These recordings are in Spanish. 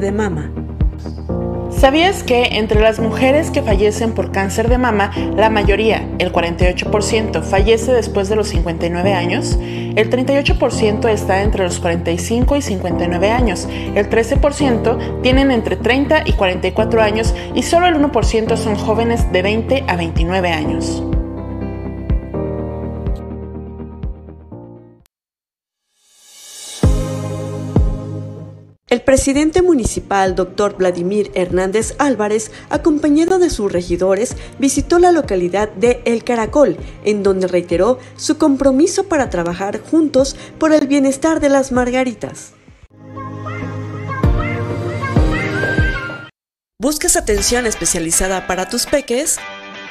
de mama. ¿Sabías que entre las mujeres que fallecen por cáncer de mama, la mayoría, el 48%, fallece después de los 59 años? El 38% está entre los 45 y 59 años, el 13% tienen entre 30 y 44 años y solo el 1% son jóvenes de 20 a 29 años. Presidente municipal, doctor Vladimir Hernández Álvarez, acompañado de sus regidores, visitó la localidad de El Caracol, en donde reiteró su compromiso para trabajar juntos por el bienestar de las margaritas. ¿Buscas atención especializada para tus peques?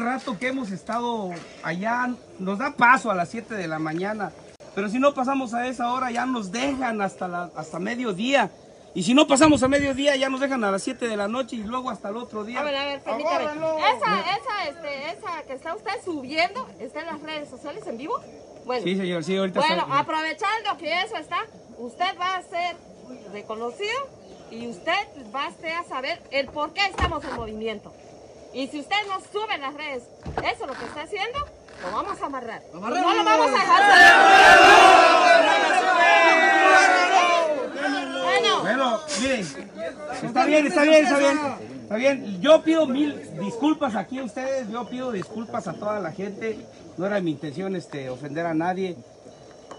Rato que hemos estado allá, nos da paso a las 7 de la mañana, pero si no pasamos a esa hora ya nos dejan hasta, la, hasta mediodía. Y si no pasamos a mediodía ya nos dejan a las 7 de la noche y luego hasta el otro día. A ver, a ver, permítame. Esa, esa, este, esa que está usted subiendo, ¿está en las redes sociales en vivo? Bueno, sí, señor, sí, ahorita Bueno, aprovechando que eso está, usted va a ser reconocido y usted va a saber el por qué estamos en movimiento. Y si usted no sube en las redes eso lo que está haciendo, lo vamos a amarrar. No lo vamos a dejar. Bueno, bueno, miren, está bien, está bien, está bien. Está bien, yo pido mil disculpas aquí a ustedes, yo pido disculpas a toda la gente. No era mi intención este, ofender a nadie.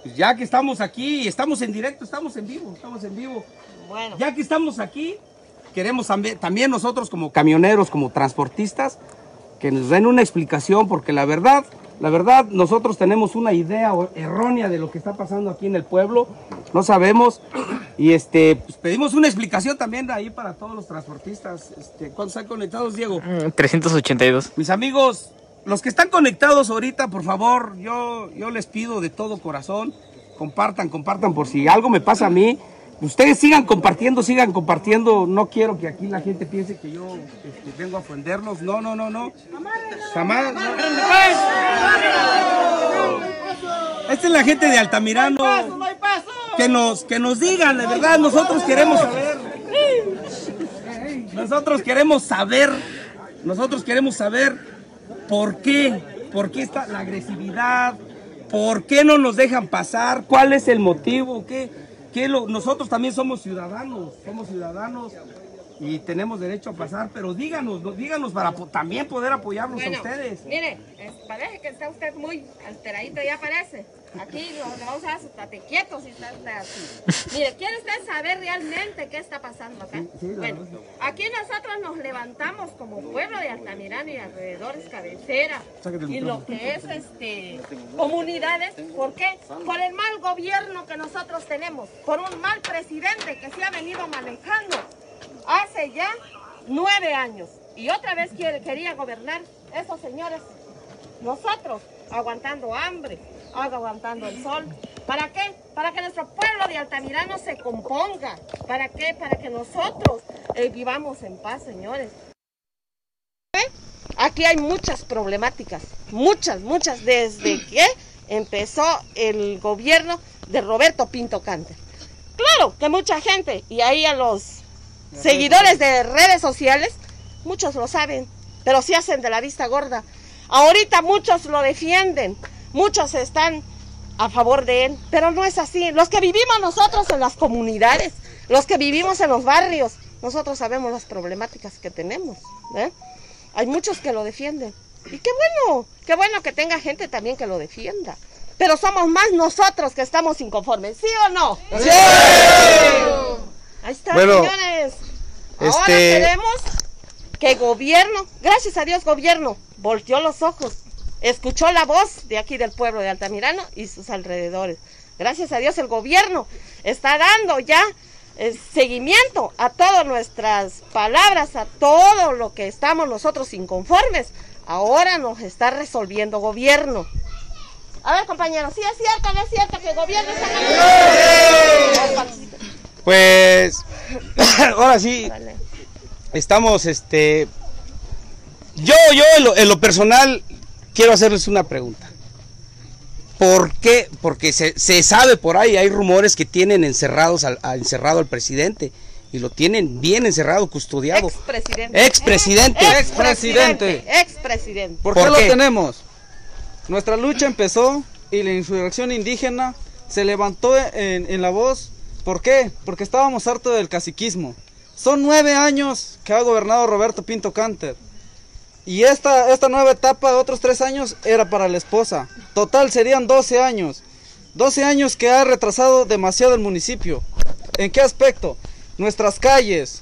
Pues ya que estamos aquí, estamos en directo, estamos en vivo, estamos en vivo. Bueno. Ya que estamos aquí, queremos también nosotros como camioneros, como transportistas, que nos den una explicación, porque la verdad, la verdad, nosotros tenemos una idea errónea de lo que está pasando aquí en el pueblo, no sabemos, y este, pues pedimos una explicación también ahí para todos los transportistas. Este, ¿Cuántos están conectados, Diego? 382. Mm, Mis amigos, los que están conectados ahorita, por favor, yo, yo les pido de todo corazón, compartan, compartan, por si algo me pasa a mí, Ustedes sigan compartiendo, sigan compartiendo. No quiero que aquí la gente piense que yo este, vengo a ofenderlos. No, no, no, no. Jamás. Esta es la gente de Altamirano. Que nos, que nos digan, de verdad, nosotros queremos saber. Nosotros queremos saber. Nosotros queremos saber por qué. ¿Por qué está la agresividad? ¿Por qué no nos dejan pasar? ¿Cuál es el motivo? ¿Qué? Que nosotros también somos ciudadanos, somos ciudadanos y tenemos derecho a pasar, pero díganos, díganos para también poder apoyarnos a ustedes. Mire, parece que está usted muy alteradito, ya parece. Aquí lo, vamos a hacer, quieto si está usted así. Mire, ¿quiere usted saber realmente qué está pasando acá? bueno, aquí nosotros nos levantamos como pueblo de Altamirano y alrededores, cabecera, y lo que es este comunidades, ¿por qué? Por el mal gobierno que nosotros tenemos, por un mal presidente que se ha venido manejando hace ya nueve años. Y otra vez quiere, quería gobernar esos señores, nosotros aguantando hambre, aguantando el sol. ¿Para qué? Para que nuestro pueblo de Altamirano se componga. ¿Para qué? Para que nosotros eh, vivamos en paz, señores. Aquí hay muchas problemáticas, muchas, muchas, desde que empezó el gobierno de Roberto Pinto Cante. Claro que mucha gente, y ahí a los seguidores de redes sociales, muchos lo saben, pero se hacen de la vista gorda. Ahorita muchos lo defienden, Muchos están a favor de él, pero no es así. Los que vivimos nosotros en las comunidades, los que vivimos en los barrios, nosotros sabemos las problemáticas que tenemos. ¿eh? Hay muchos que lo defienden. Y qué bueno, qué bueno que tenga gente también que lo defienda. Pero somos más nosotros que estamos inconformes, ¿sí o no? ¡Sí! Ahí está, señores. Ahora este, queremos que gobierno, gracias a Dios gobierno, volteó los ojos, escuchó la voz de aquí del pueblo de Altamirano y sus alrededores. Gracias a Dios el gobierno está dando ya eh, seguimiento a todas nuestras palabras, a todo lo que estamos nosotros inconformes. Ahora nos está resolviendo gobierno. A ver, compañeros, ¿sí es cierto no es cierto que el gobierno está Pues, ahora sí, estamos, este, yo, yo en lo, en lo personal quiero hacerles una pregunta. ¿Por qué? Porque se, se, sabe por ahí, hay rumores que tienen encerrados al, a, encerrado al presidente y lo tienen bien encerrado, custodiado. Expresidente. Expresidente. Expresidente. Expresidente. ¿Por, ¿Por qué, qué lo tenemos? Nuestra lucha empezó y la insurrección indígena se levantó en, en la voz. ¿Por qué? Porque estábamos hartos del caciquismo. Son nueve años que ha gobernado Roberto Pinto Canter. Y esta, esta nueva etapa otros tres años era para la esposa. Total serían 12 años. 12 años que ha retrasado demasiado el municipio. ¿En qué aspecto? Nuestras calles,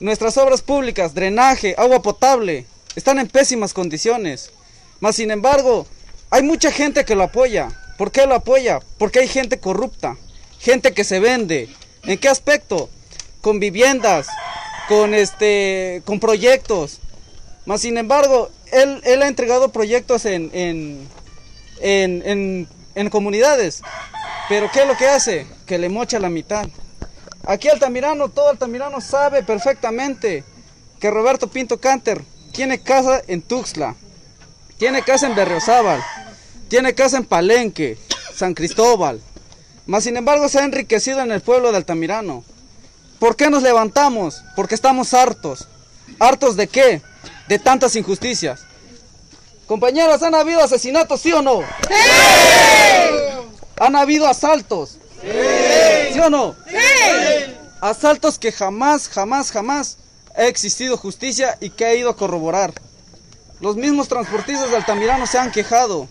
nuestras obras públicas, drenaje, agua potable, están en pésimas condiciones. Mas sin embargo, hay mucha gente que lo apoya. ¿Por qué lo apoya? Porque hay gente corrupta, gente que se vende. ¿En qué aspecto? Con viviendas, con este, con proyectos. Mas sin embargo, él, él ha entregado proyectos en, en, en, en, en comunidades. Pero ¿qué es lo que hace? Que le mocha la mitad. Aquí Altamirano, todo Altamirano sabe perfectamente que Roberto Pinto Canter tiene casa en Tuxtla, tiene casa en Berriozábal, tiene casa en Palenque, San Cristóbal. Mas sin embargo se ha enriquecido en el pueblo de Altamirano. ¿Por qué nos levantamos? Porque estamos hartos. ¿Hartos de qué? De tantas injusticias. Compañeros, ¿han habido asesinatos, sí o no? ¡Sí! ¿Han habido asaltos? Sí. ¿Sí o no? Sí. Asaltos que jamás, jamás, jamás ha existido justicia y que ha ido a corroborar. Los mismos transportistas de Altamirano se han quejado.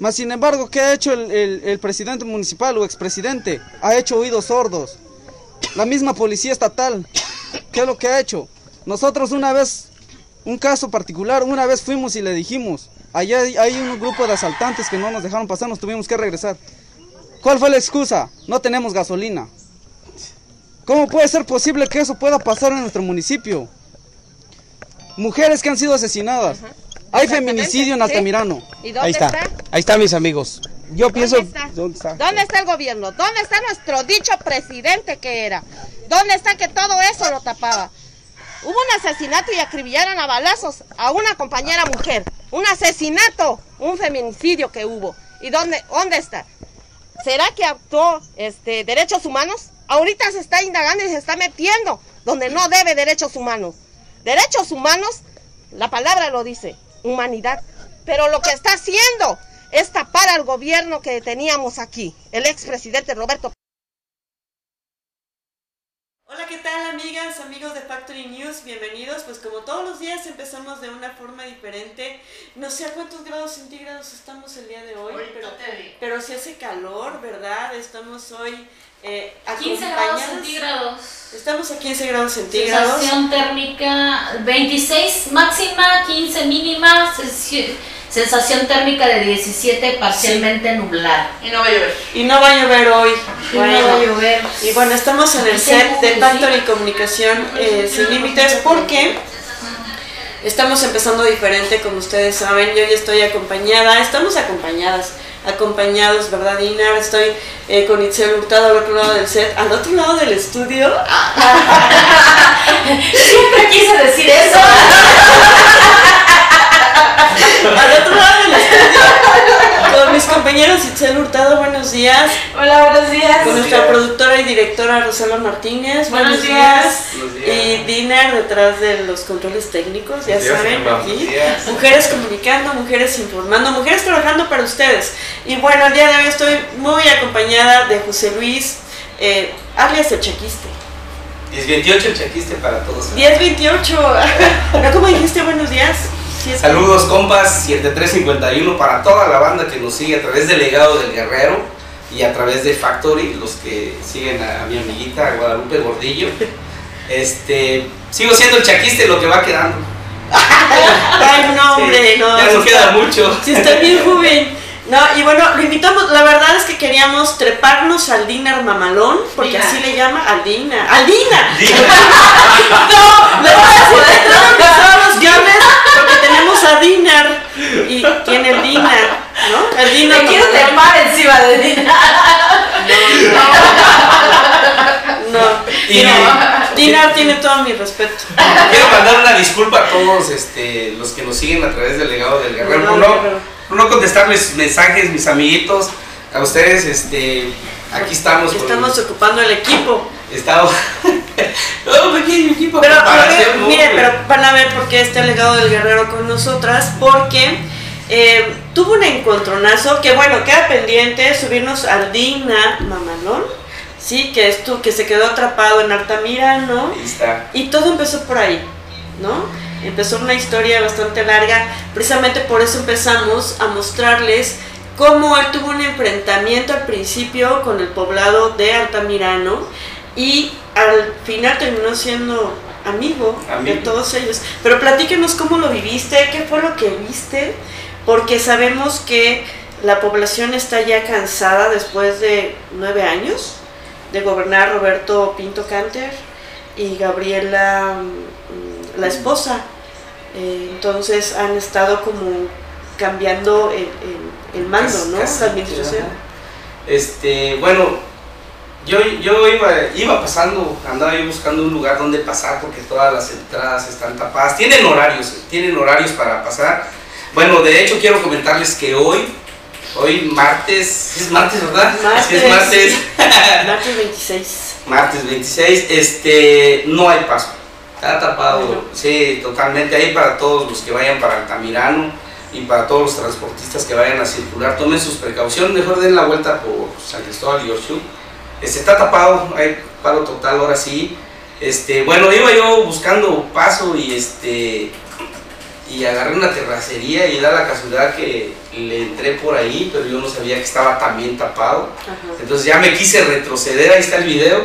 Mas sin embargo, ¿qué ha hecho el, el, el presidente municipal o expresidente? Ha hecho oídos sordos. La misma policía estatal, ¿qué es lo que ha hecho? Nosotros una vez, un caso particular, una vez fuimos y le dijimos, allá hay, hay un grupo de asaltantes que no nos dejaron pasar, nos tuvimos que regresar. ¿Cuál fue la excusa? No tenemos gasolina. ¿Cómo puede ser posible que eso pueda pasar en nuestro municipio? Mujeres que han sido asesinadas. Hay feminicidio en Altamirano. ¿Y dónde Ahí está. está? Ahí está, mis amigos. Yo pienso. ¿Dónde está? ¿Dónde está? ¿Dónde está el gobierno? ¿Dónde está nuestro dicho presidente que era? ¿Dónde está que todo eso lo tapaba? Hubo un asesinato y acribillaron a balazos a una compañera mujer. Un asesinato, un feminicidio que hubo. ¿Y dónde, dónde está? ¿Será que actuó este, derechos humanos? Ahorita se está indagando y se está metiendo donde no debe derechos humanos. Derechos humanos, la palabra lo dice, humanidad. Pero lo que está haciendo es tapar al gobierno que teníamos aquí, el expresidente Roberto. Hola, ¿qué tal amigas, amigos de Factory News? Bienvenidos. Pues como todos los días empezamos de una forma diferente. No sé a cuántos grados centígrados estamos el día de hoy, pero, pero si hace calor, ¿verdad? Estamos hoy eh, 15 grados centígrados. Estamos a 15 grados centígrados. Sensación térmica 26 máxima, 15 mínima, sensación térmica de 17 parcialmente nublada. Y no va a llover. Y no va a llover hoy. Y no va a llover. Y bueno, estamos en el set de sí. Factory Comunicación eh, Sin Límites porque estamos empezando diferente, como ustedes saben. Yo ya estoy acompañada, estamos acompañadas, acompañados, ¿verdad, Inar? Estoy eh, con Itzel Hurtado al otro lado del set, al otro lado del estudio. Siempre quise decir eso. al otro lado del estudio, con mis compañeros Itzel Hurtado, buenos días. Hola, buenos días. Con nuestra productora y directora Rosela Martínez. Buenos días. Y Diner detrás de los controles técnicos, ya saben, Buenos aquí. días. Mujeres comunicando, mujeres informando, mujeres trabajando para ustedes. Y bueno, el día de hoy estoy muy acompañada de José Luis, eh, alias el chequiste. 1028 el chequiste para todos. 1028. ¿No como dijiste buenos días? Saludos compas 7351 para toda la banda que nos sigue a través del legado del guerrero y a través de Factory, los que siguen a, mi amiguita a Guadalupe Gordillo. Este, sigo siendo el chaquiste lo que va quedando. Ay, no, hombre, Sí, no. ya no queda mucho. Sí, está bien joven. No, y bueno, lo invitamos, la verdad es que queríamos treparnos al dinner mamalón, porque Dina. así le llama, al Dina, al Dina. No, le voy a decir usar los tenemos a Dinar y tiene el Dinar, ¿no? El Dinar. Me quiero trepar encima de Dina. No, Y- Dinar, Dinar tiene todo mi respeto. Quiero mandar una disculpa a todos este, los que nos siguen a través del legado del guerrero. No, Guerrero. por no contestarles sus mensajes, mis amiguitos. A ustedes, este, aquí estamos. Estamos ocupando el equipo. Estamos. un pequeño equipo. Pero, pero, mire, pero van a ver por qué está el legado del guerrero con nosotras, porque eh, tuvo un encontronazo que, bueno, queda pendiente subirnos al Dina Mamalón, sí, que es tú, que se quedó atrapado en Altamirano, Ahí está. y todo empezó por ahí, ¿no? Empezó una historia bastante larga, precisamente por eso empezamos a mostrarles cómo él tuvo un enfrentamiento al principio con el poblado de Altamirano y al final terminó siendo amigo, Amigo. de todos ellos. Pero platíquenos cómo lo viviste, qué fue lo que viste, porque sabemos que la población está ya cansada después de nueve años de gobernar Roberto Pinto Canter y Gabriela, mm, la esposa. Eh, entonces han estado como cambiando el, el- el mando, ¿no? La administración. Este, bueno, yo, yo iba, iba pasando, andaba yo buscando un lugar donde pasar porque todas las entradas están tapadas. Tienen horarios, tienen horarios para pasar. Bueno, de hecho quiero comentarles que hoy, hoy martes, es martes, ¿verdad? Sí, es martes. Martes 26. martes 26, este, no hay paso. Está tapado, Bueno. sí, totalmente. Ahí para todos los que vayan para Altamirano y para todos los transportistas que vayan a circular, tomen sus precauciones, mejor den la vuelta por San Cristóbal y Orzú. Este, está tapado, hay paro total ahora sí. Este, bueno, iba yo buscando paso y este y agarré una terracería y da la casualidad que le entré por ahí, pero yo no sabía que estaba también tapado. Ajá. Entonces ya me quise retroceder, ahí está el video.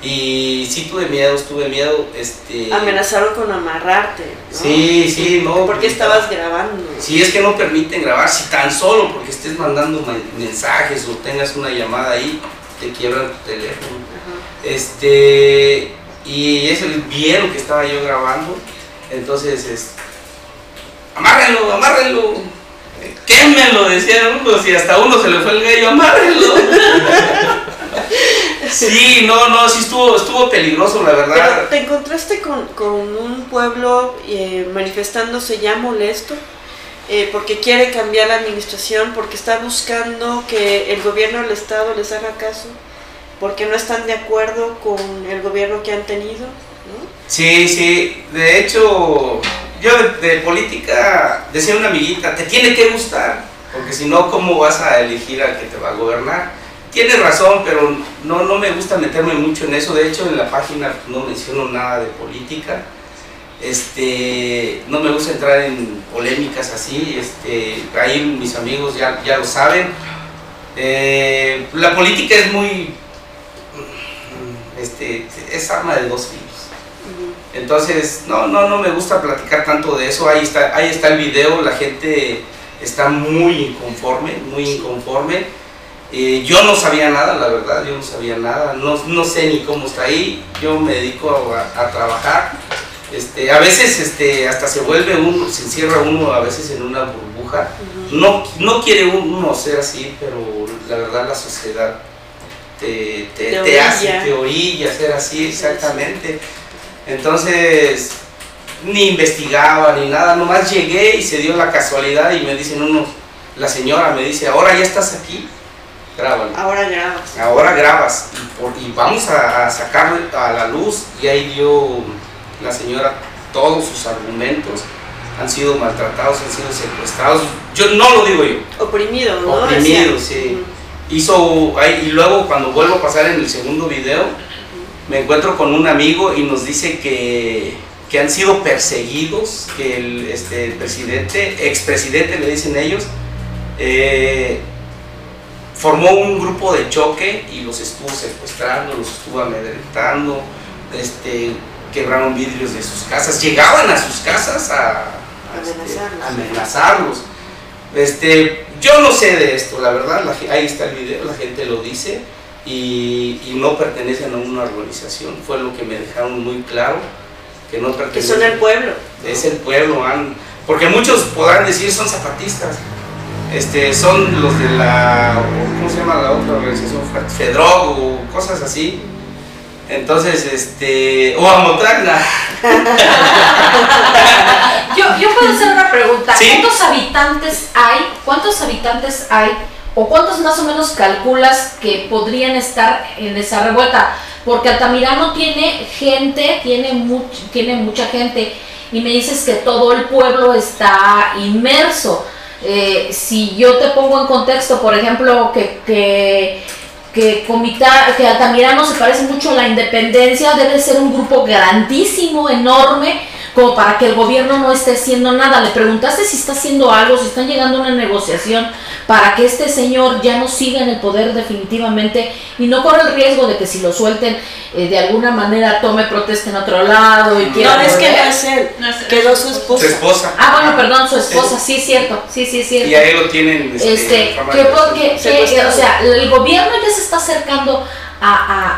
Y sí tuve miedo, tuve miedo. Este, Amenazaron con amarrarte. ¿no? Sí, sí, no. ¿Por qué estabas grabando? Sí, es que no permiten grabar, si tan solo porque estés mandando ma- mensajes o tengas una llamada ahí, te quiebran tu teléfono. Ajá. Este, y eso vieron que estaba yo grabando, entonces, es, amárrenlo, amárrenlo, quémelo, decían unos, y hasta uno se le fue el gallo, amárrenlo. sí, no, no, sí estuvo, estuvo peligroso, la Pero verdad. te encontraste con, con un pueblo eh, manifestándose ya molesto eh, porque quiere cambiar la administración, porque está buscando que el gobierno del Estado les haga caso, porque no están de acuerdo con el gobierno que han tenido. ¿no? Sí, sí, de hecho, yo de, política decía una amiguita, te tiene que gustar, porque si no, ¿cómo vas a elegir al que te va a gobernar? Tienes razón, pero no, no me gusta meterme mucho en eso, de hecho en la página no menciono nada de política, este, no me gusta entrar en polémicas así, este, ahí mis amigos ya, ya lo saben, Eh, la política es muy, este, es arma de dos filos. Entonces, no, no, no me gusta platicar tanto de eso. Ahí está, ahí está el video, la gente está muy inconforme, muy inconforme. Eh, yo no sabía nada, la verdad, yo no sabía nada, no, no sé ni cómo está ahí. Yo me dedico a, a trabajar. Este, a veces este, hasta se vuelve uno, se encierra uno a veces en una burbuja. No, no quiere uno ser así, pero la verdad la sociedad te, te, Te te hace, te orilla a ser así, exactamente. Entonces, ni investigaba ni nada, nomás llegué y se dio la casualidad y me dicen uno, la señora me dice, ahora ya estás aquí, grábalo. Ahora grabas. Ahora grabas y, por- y vamos a, a sacar a la luz y ahí dio la señora todos sus argumentos. Han sido maltratados, han sido secuestrados. Yo no lo digo yo. Oprimido, ¿no? Oprimido, Decían. sí. Hizo, ahí- y luego cuando vuelvo a pasar en el segundo video, me encuentro con un amigo y nos dice que, que han sido perseguidos, que el este, el presidente, expresidente le dicen ellos, eh, formó un grupo de choque y los estuvo secuestrando, los estuvo amedrentando, este, quebraron vidrios de sus casas, llegaban a sus casas a, a, este, Amenazarlos. Este, yo no sé de esto, la verdad, la ahí está el video, la gente lo dice y, y no pertenecen a una organización, fue lo que me dejaron muy claro, que no Que pertenecen. son el pueblo. Es el pueblo, porque muchos podrán decir son zapatistas, este, son los de la, ¿cómo se llama la otra organización? FEDROG o cosas así. Entonces, este, o Amotagna. Yo, yo puedo hacer una pregunta. Sí. ¿Cuántos habitantes hay? ¿Cuántos habitantes hay? ¿O cuántos más o menos calculas que podrían estar en esa revuelta? Porque Altamirano tiene gente, tiene, much- tiene mucha gente, y me dices que todo el pueblo está inmerso. Eh, si yo te pongo en contexto, por ejemplo, que, que, que, Comita- que Altamirano se parece mucho a la independencia, debe ser un grupo grandísimo, enorme, como para que el gobierno no esté haciendo nada. Le preguntaste si está haciendo algo, si están llegando a una negociación para que este señor ya no siga en el poder definitivamente y no corra el riesgo de que si lo suelten eh, de alguna manera tome protesta en otro lado y quiera No, es que no es él. No es- Quedó su esposa. Su esposa. Ah, bueno, perdón, su esposa, sí es cierto, sí, sí es cierto. Y ahí lo tienen. Este, Este, que, de- po- que- o sea, el gobierno ya se está acercando a-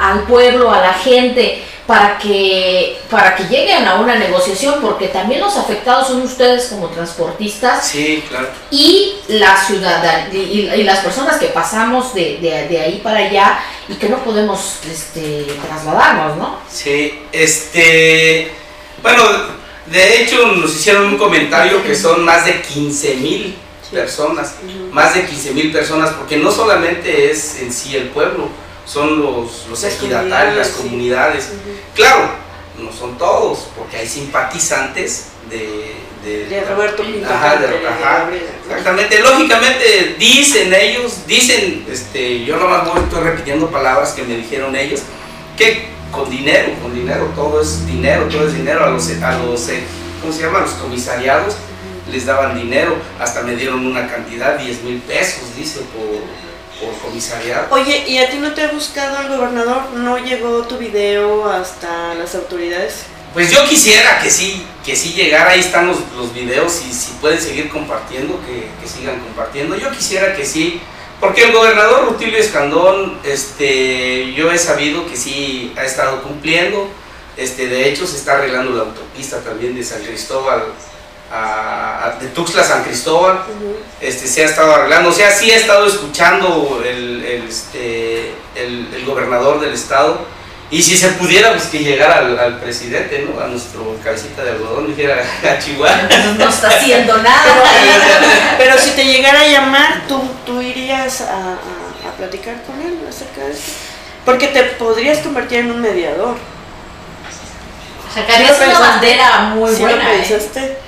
a- al pueblo, a la gente, para que, para que lleguen a una negociación, porque también los afectados son ustedes como transportistas Sí, claro. y la ciudadanía y, y- y las personas que pasamos de, de- de ahí para allá y que no podemos este, trasladarnos, ¿no? Sí, este. Bueno, de hecho nos hicieron un comentario que son más de 15 mil personas. Más de 15 mil personas, porque no solamente es en sí el pueblo, son los, los Las ejidatarios, las comunidades, sí. Claro, no son todos, porque hay simpatizantes de. De, De Roberto Pinto Ajá, de- ajá. Exactamente, lógicamente dicen ellos, dicen, este, yo nomás voy- estoy repitiendo palabras que me dijeron ellos, que con dinero, con dinero, todo es dinero, todo es dinero, a los, a los eh, ¿cómo se llama? Los comisariados les daban dinero, hasta me dieron una cantidad, 10 mil pesos, dice, por, por comisariado. Oye, ¿y a ti no te ha buscado el gobernador? ¿No llegó tu video hasta las autoridades? Pues yo quisiera que sí, que sí llegara, ahí están los, los videos y si pueden seguir compartiendo, que, que sigan compartiendo. Yo quisiera que sí, porque el gobernador Rutilio Escandón, este, yo he sabido que sí ha estado cumpliendo, este, de hecho se está arreglando la autopista también de San Cristóbal, a, a- de Tuxtla San Cristóbal, este, se ha estado arreglando, o sea, sí ha estado escuchando el, el, este, el, el gobernador del estado, y si se pudiera, pues que llegara al, al presidente, ¿no? A nuestro cabecita de algodón, dijera a Chihuahua. Entonces no está haciendo nada. Pero si te llegara a llamar, ¿tú, tú irías a, a- a platicar con él acerca de esto? Porque te podrías convertir en un mediador. Sacarías ¿Sí lo una bandera muy ¿Sí buena. lo ¿eh?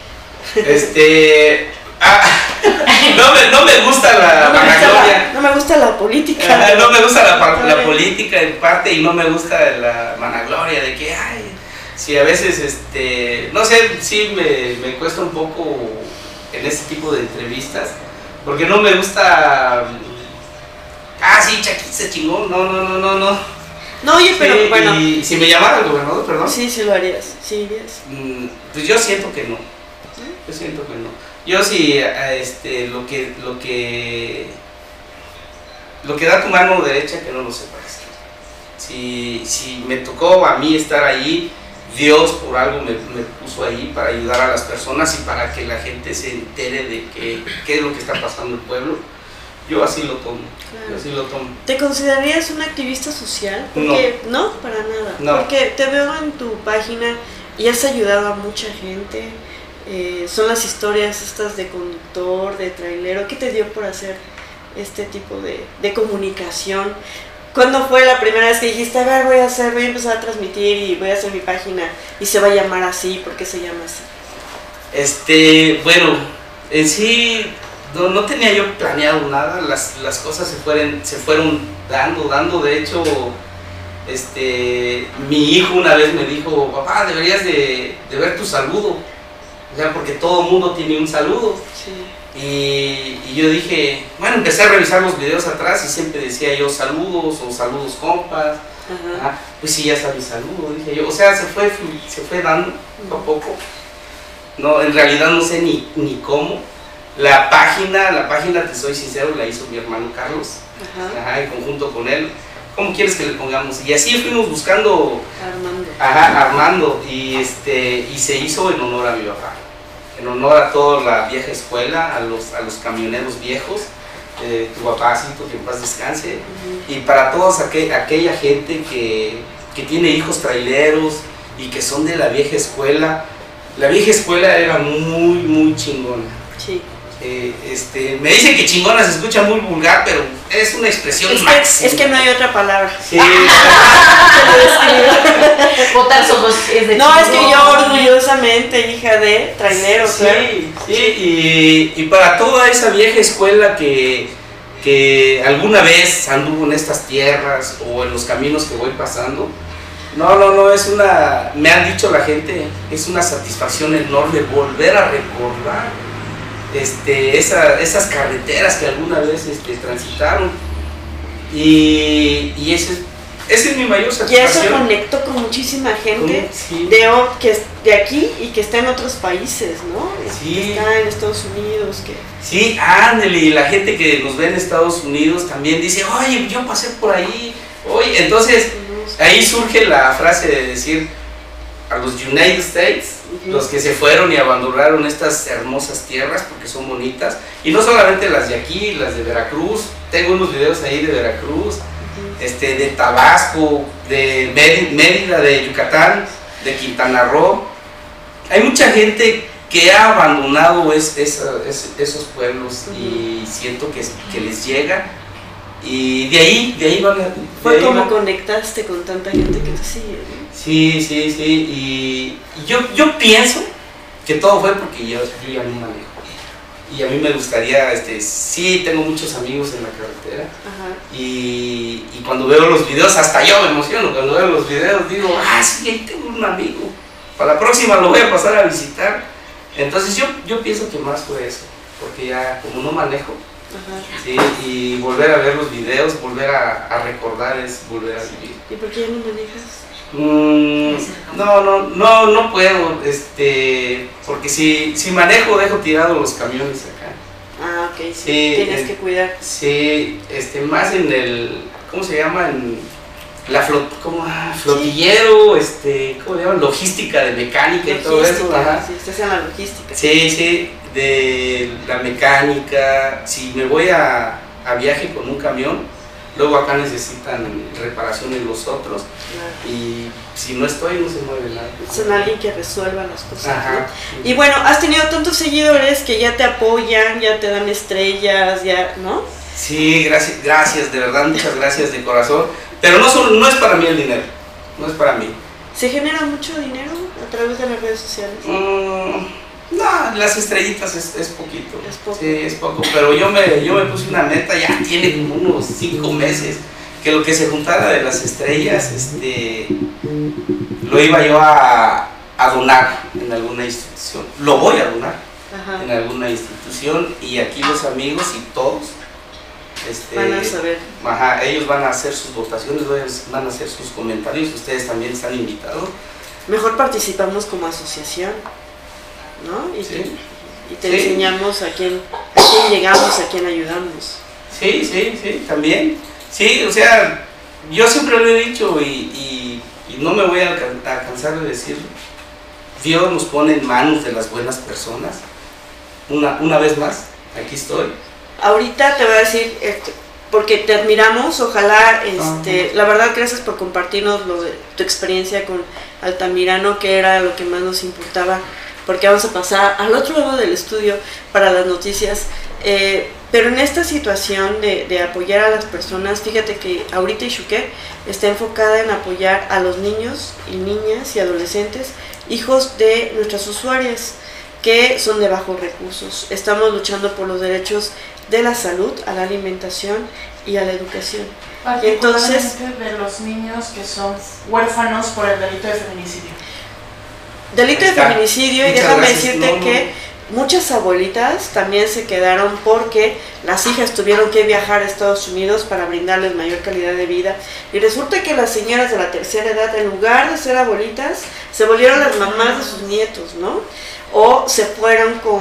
Este. ah, no, me, no me gusta la No me, gusta vanagloria. la, no me gusta la política. No me gusta la, la política en parte y no me gusta la vanagloria de que, ay, si a veces, este, no sé, sí me, me cuesta un poco en este tipo de entrevistas, porque no me gusta, ah, sí, Chaquín se chingó, no, no, no, no, no. No, oye, pero Sí, bueno. Y si me llamara el gobernador, perdón, Sí, sí lo harías. Sí irías. mm, pues yo siento que no, yo siento que no. Yo sí, este, lo que, lo que, lo que da tu mano derecha que no lo sepas. Si, si me tocó a mí estar ahí, Dios por algo me, me puso ahí para ayudar a las personas y para que la gente se entere de qué, qué es lo que está pasando en el pueblo. Yo así lo tomo, yo así lo tomo. ¿Te considerarías un activista social? Porque, no. para nada. No. Porque te veo en tu página y has ayudado a mucha gente. Eh, son las historias estas de conductor, de trailero. ¿Qué te dio por hacer este tipo de, de comunicación? ¿Cuándo fue la primera vez que dijiste, a ver, voy a hacer, voy a empezar a transmitir y voy a hacer mi página y se va a llamar así? ¿Por qué se llama así? Este, bueno, en sí no, no tenía yo planeado nada, las, las cosas se fueron, se fueron dando, dando, de hecho, este, mi hijo una vez me dijo, papá, deberías de, de ver tu saludo, o sea, porque todo mundo tiene un saludo, Sí. y, y yo dije, bueno, empecé a revisar los videos atrás y siempre decía yo saludos o saludos compas, Ajá. Ah, pues sí, ya está mi saludo, dije yo. O sea, se fue, se fue dando poco a poco. No, en realidad no sé ni, ni cómo. La página, la página, te soy sincero, la hizo mi hermano Carlos. Ajá. Ajá, en conjunto con él. ¿Cómo quieres que le pongamos? Y así fuimos buscando, Armando. ajá, armando. Y, este, y se hizo en honor a mi papá. En honor a toda la vieja escuela, a los, a los camioneros viejos. eh, tu papacito, que en paz descanse. Y para toda aquella gente que, que tiene hijos traileros y que son de la vieja escuela. La vieja escuela era muy, muy chingona. Sí. Eh, este, me dicen que chingona se escucha muy vulgar, pero es una expresión Es que, es que no hay otra palabra. Sí, Votar somos es de No, es que yo orgullosamente, hija de trailero, claro. sí, sí, y, y para toda esa vieja escuela que, que alguna vez anduvo en estas tierras o en los caminos que voy pasando, no, no, no, es una, me han dicho la gente, es una satisfacción enorme volver a recordar este, esa- esas carreteras que alguna vez este, transitaron. Y, y ese, ese es mi mayor Y eso satisfacción. conectó con muchísima gente Sí. de, que de aquí y que está en otros países, ¿no? Sí. Que está en Estados Unidos, que... Sí, ándale, y la gente que nos ve en Estados Unidos también dice, oye, yo pasé por ahí, oye, entonces ahí surge la frase de decir a los United States, los que se fueron y abandonaron estas hermosas tierras porque son bonitas, y no solamente las de aquí, las de Veracruz, tengo unos videos ahí de Veracruz, este, de Tabasco, de Mérida, de Yucatán, de Quintana Roo, hay mucha gente que ha abandonado es- esa- es- esos pueblos y siento que les llega y de ahí, de ahí van a... de Fue como conectaste con tanta gente que te sigue, ¿no? Sí, sí, sí, y, y yo, yo pienso que todo fue porque yo, yo ya no manejo. Y a mí me gustaría, este, sí, tengo muchos amigos en la carretera Ajá. y, y cuando veo los videos, hasta yo me emociono, cuando veo los videos digo, ah, sí, ahí tengo un amigo, para la próxima lo voy a pasar a visitar. Entonces yo, yo pienso que más fue eso, porque ya como no manejo, Ajá. sí, y volver a ver los videos, volver a, a recordar es volver a vivir. ¿Y por qué ya no manejas? Mm, no, no, no, no puedo, este, porque si, si manejo dejo tirados los camiones acá. Ah, ok, sí. Sí, Tienes eh, que cuidar. Sí, este, más en el, ¿cómo se llama? En la flot, ¿cómo? Ah, flotillero, este, ¿cómo le llaman? Logística de mecánica y todo eso. Ajá. sí, estás en la logística. Sí, sí, de la mecánica. Si me voy a, a viaje con un camión, luego acá necesitan reparaciones los otros. Claro. Y si no estoy, no se mueve nada. Son alguien que resuelva las cosas. Y bueno, has tenido tantos seguidores que ya te apoyan, ya te dan estrellas, ya, ¿no? Sí, gracias, gracias, de verdad, muchas gracias de corazón. Pero no, son- no es para mí el dinero, no es para mí. ¿Se genera mucho dinero a través de las redes sociales? Mm, no, las estrellitas es, es poquito. Es poco. Sí, es poco. Pero yo me, yo me puse una meta, ya tiene como unos cinco meses, que lo que se juntara de las estrellas, este, lo iba yo a, a donar en alguna institución. Lo voy a donar Ajá. en alguna institución y aquí los amigos y todos. Este, Van a saber. Ajá, ellos van a hacer sus votaciones, van a hacer sus comentarios, ustedes también están invitados. Mejor participamos como asociación, ¿no? Y, Sí. te, y te Sí. enseñamos a quién, a quién llegamos, a quién ayudamos. Sí, sí, sí, también. Sí, o sea, yo siempre lo he dicho y, y- y no me voy a, a cansar de decirlo. Dios nos pone en manos de las buenas personas. Una, una vez más, aquí estoy. Ahorita te voy a decir, este, porque te admiramos, ojalá, este, la verdad, gracias por compartirnos lo de tu experiencia con Altamirano, que era lo que más nos importaba, porque vamos a pasar al otro lado del estudio para las noticias. Eh, pero en esta situación de, de apoyar a las personas, fíjate que ahorita Ishuque está enfocada en apoyar a los niños y niñas y adolescentes, hijos de nuestras usuarias que son de bajos recursos. Estamos luchando por los derechos de la salud, a la alimentación y a la educación. Entonces- Particularmente de los niños que son huérfanos por el delito de feminicidio. Delito de feminicidio, y déjame gracias. decirte No, no. que muchas abuelitas también se quedaron porque las hijas tuvieron que viajar a Estados Unidos para brindarles mayor calidad de vida. Y resulta que las señoras de la tercera edad, en lugar de ser abuelitas, se volvieron las mamás de sus nietos, ¿no? O se fueron con,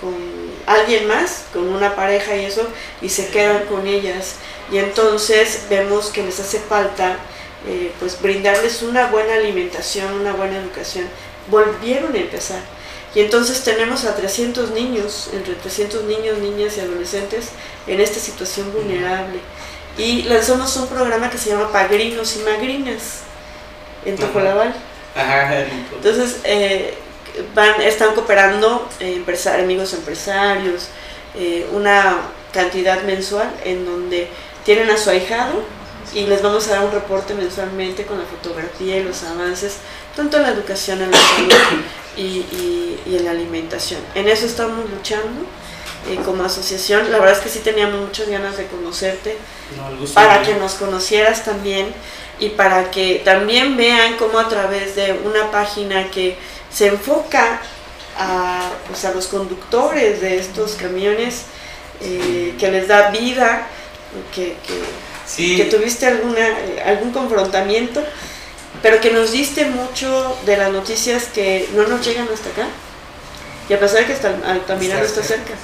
con alguien más, con una pareja y eso, y se quedan con ellas. Y entonces vemos que les hace falta eh, pues brindarles una buena alimentación, una buena educación. Volvieron a empezar. Y entonces tenemos a 300 niños, entre 300 niños, niñas y adolescentes en esta situación vulnerable. Y lanzamos un programa que se llama Pagrinos y Magrinas en Tojolabal. Entonces, eh, van, están cooperando eh, amigos empresarios, eh, una cantidad mensual en donde tienen a su ahijado y les vamos a dar un reporte mensualmente con la fotografía y los avances, tanto en la educación, en la salud y, en la alimentación. En eso estamos luchando eh, como asociación. La verdad es que sí teníamos muchas ganas de conocerte, para que nos conocieras también y para que también vean cómo a través de una página que se enfoca a, pues, a los conductores de estos camiones, eh, que les da vida, que, que, tuviste alguna, algún confrontamiento, pero que nos diste mucho de las noticias que no nos llegan hasta acá, y a pesar de que hasta Altamirano está cerca.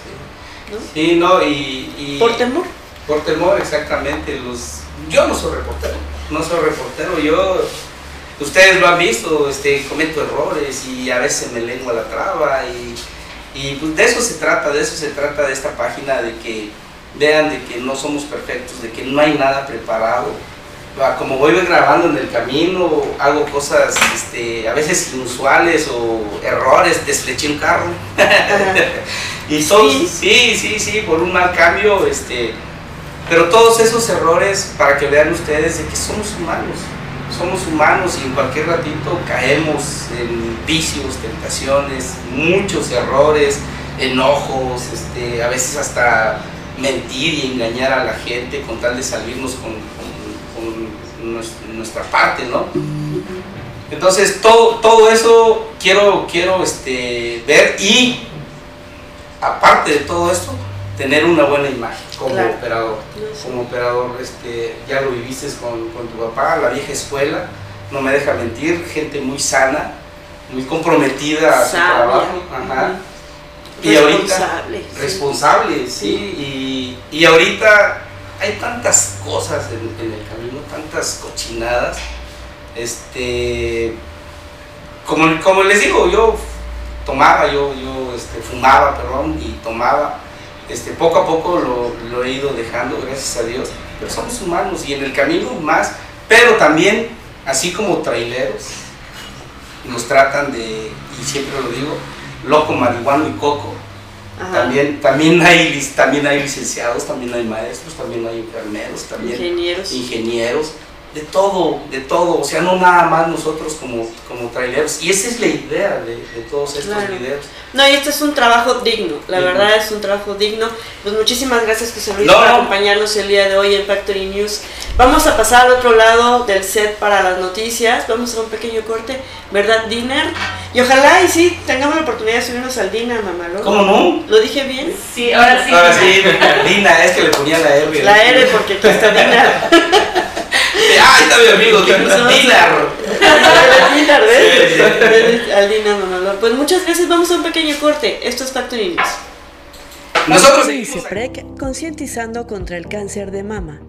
¿no? Sí, no, y, Por temor. Por temor, exactamente. Los, yo no soy reportero, no soy reportero, yo ustedes lo han visto, este, cometo errores y a veces me lengua la traba y, y pues de eso se trata, de eso se trata de esta página, de que vean de que no somos perfectos, de que no hay nada preparado. Como voy grabando en el camino, hago cosas este, a veces inusuales o errores, desfleché un carro. y son, sí. sí, sí, sí, por un mal cambio, este, pero todos esos errores para que vean ustedes de que somos humanos somos humanos y en cualquier ratito caemos en vicios, tentaciones, muchos errores, enojos, este, a veces hasta mentir y engañar a la gente con tal de salirnos con, nuestra parte, ¿no? Entonces todo, todo eso quiero, quiero este, ver y aparte de todo esto, tener una buena imagen como operador. Como operador, este, ya lo viviste con, con, tu papá, la vieja escuela, no me deja mentir, gente muy sana, muy comprometida a su trabajo. Y responsable, ahorita, responsable, sí. Y, y, ahorita hay tantas cosas en, en, el camino, tantas cochinadas. Este, como, como les digo, yo tomaba, yo, yo este, fumaba, perdón, y tomaba este, poco a poco lo, he ido dejando, gracias a Dios, pero somos humanos y en el camino más, pero también, así como traileros, nos tratan de, y siempre lo digo, loco, marihuano y coco. También, también, hay, también hay licenciados, también hay maestros, también hay enfermeros, también ingenieros. ingenieros de todo, de todo, o sea, no nada más nosotros como, como traileros. Y esa es la idea de, todos estos videos. No, y este es un trabajo digno, la verdad es un trabajo digno. Pues muchísimas gracias José Luis por acompañarnos el día de hoy en Factory News. Vamos a pasar al otro lado del set para las noticias, vamos a hacer un pequeño corte, ¿verdad, Dinner? Y ojalá y sí tengamos la oportunidad de subirnos al Dinner, mamá. ¿Cómo no? ¿Lo dije bien? Sí, ahora sí. Ahora sí, Dina, es que le ponía la R. La R porque aquí está Dinner. ¡Ay, está mi amigo! Dinar. Dinar, ¿ves? Al Dinar, no, Pues muchas gracias, vamos a un pequeño corte. Esto es Factory News. Nosotros seguimos. concientizando contra el cáncer de mama.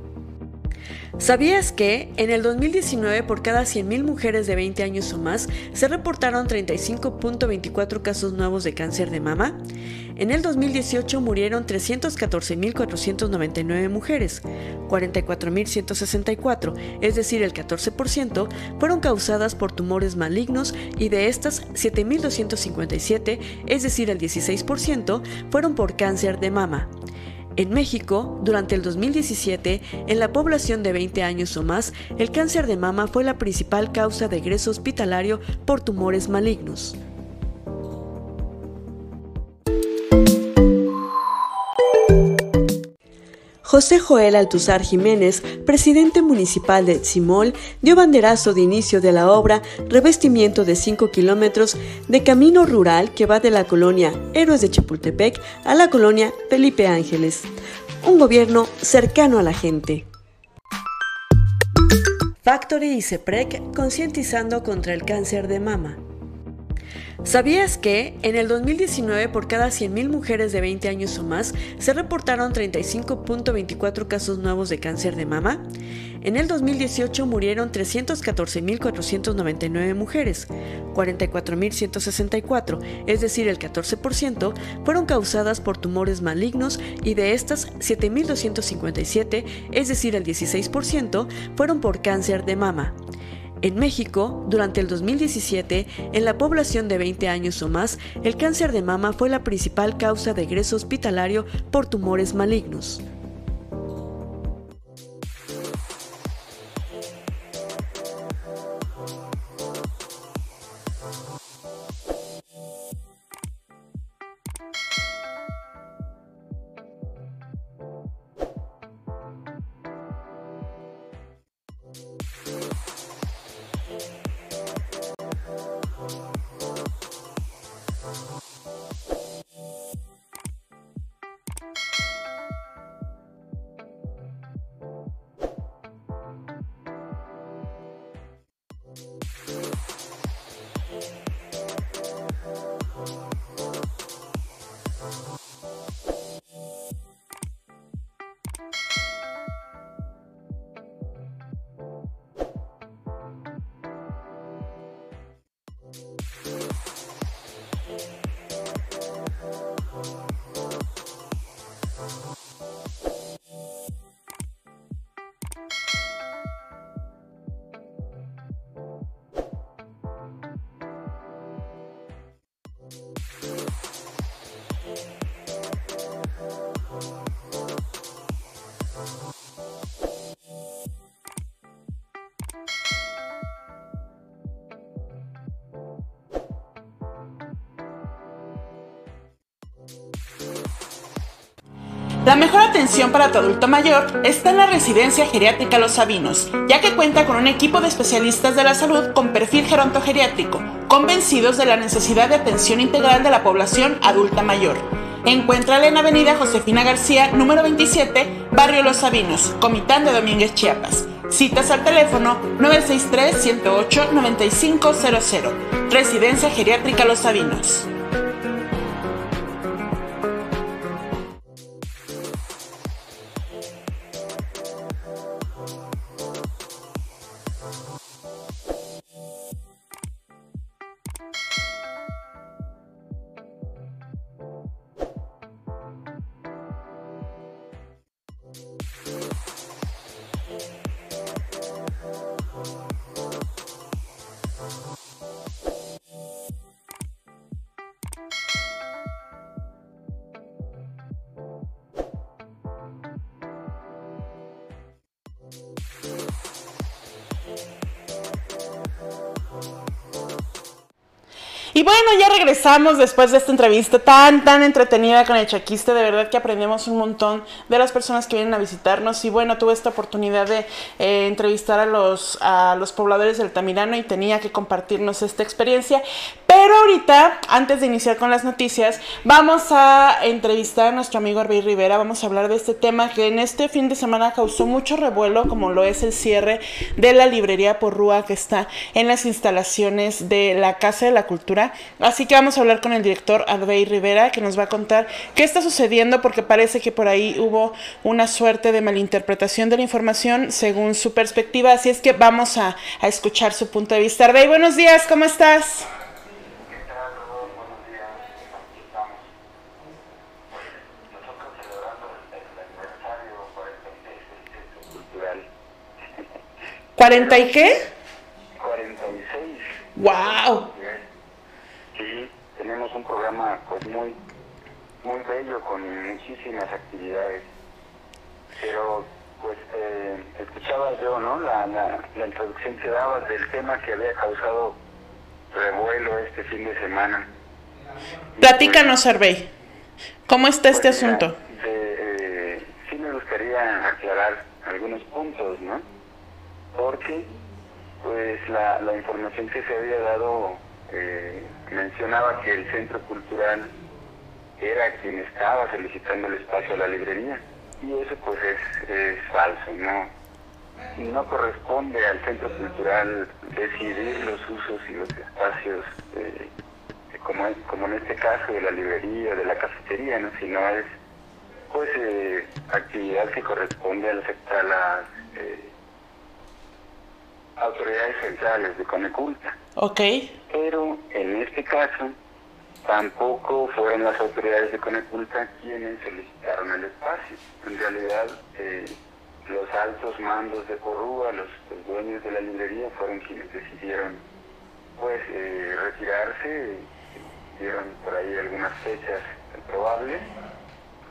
¿Sabías que en el 2019 por cada 100.000 mujeres de 20 años o más se reportaron 35.24 casos nuevos de cáncer de mama? En el 2018 murieron 314.499 mujeres, 44.164, es decir, el 14%, fueron causadas por tumores malignos y de estas 7.257, es decir, el 16%, fueron por cáncer de mama. En México, durante el 2017, en la población de 20 años o más, el cáncer de mama fue la principal causa de egreso hospitalario por tumores malignos. José Joel Altuzar Jiménez, presidente municipal de Simol, dio banderazo de inicio de la obra Revestimiento de 5 kilómetros de camino rural que va de la colonia Héroes de Chapultepec a la colonia Felipe Ángeles. Un gobierno cercano a la gente. Factory y CEPREC concientizando contra el cáncer de mama. ¿Sabías que en el 2019 por cada 100.000 mujeres de 20 años o más se reportaron 35.24 casos nuevos de cáncer de mama? En el 2018 murieron 314.499 mujeres, 44.164, es decir, el 14%, fueron causadas por tumores malignos y de estas 7.257, es decir, el 16%, fueron por cáncer de mama. En México, durante el 2017, en la población de 20 años o más, el cáncer de mama fue la principal causa de egreso hospitalario por tumores malignos. La mejor atención para tu adulto mayor está en la residencia geriátrica Los Sabinos, ya que cuenta con un equipo de especialistas de la salud con perfil gerontogeriátrico, convencidos de la necesidad de atención integral de la población adulta mayor. Encuéntrala en Avenida Josefina García, número 27, Barrio Los Sabinos, Comitán de Domínguez, Chiapas. Citas al teléfono 963-108-9500. Residencia Geriátrica Los Sabinos. Bueno, ya regresamos después de esta entrevista tan, tan entretenida con el chaquiste. De verdad que aprendemos un montón de las personas que vienen a visitarnos. Y bueno, tuve esta oportunidad de eh, entrevistar a los, a los pobladores del Tamirano y tenía que compartirnos esta experiencia. Pero ahorita, antes de iniciar con las noticias, vamos a entrevistar a nuestro amigo Arbey Rivera. Vamos a hablar de este tema que en este fin de semana causó mucho revuelo, como lo es el cierre de la librería Porrúa que está en las instalaciones de la Casa de la Cultura Así que vamos a hablar con el director Advey Rivera, que nos va a contar qué está sucediendo, porque parece que por ahí hubo una suerte de malinterpretación de la información según su perspectiva. Así es que vamos a, escuchar su punto de vista. Advey, buenos días, ¿cómo estás? ¿40 y qué? 46. ¡Wow! Sí, tenemos un programa pues muy, muy bello con muchísimas actividades. Pero pues eh, escuchaba yo, ¿no? La, la, introducción que dabas del tema que había causado revuelo este fin de semana. Platícanos, Hervey. ¿Cómo está este pues, asunto? Eh, sí me gustaría algunos puntos, ¿no? Porque pues la, la información que se había dado eh, mencionaba que el centro cultural era quien estaba solicitando el espacio a la librería y eso pues es, falso, no no corresponde al centro cultural decidir los usos y los espacios eh, como, como en este caso de la librería, de la cafetería, ¿no? sino es pues eh, actividad que corresponde a las, a las eh, autoridades centrales de Coneculta. Ok. Pero en este caso tampoco fueron las autoridades de Coneculta quienes solicitaron el espacio. En realidad eh, los altos mandos de Corrúa, los, dueños de la librería fueron quienes decidieron pues eh, retirarse, dieron por ahí algunas fechas probables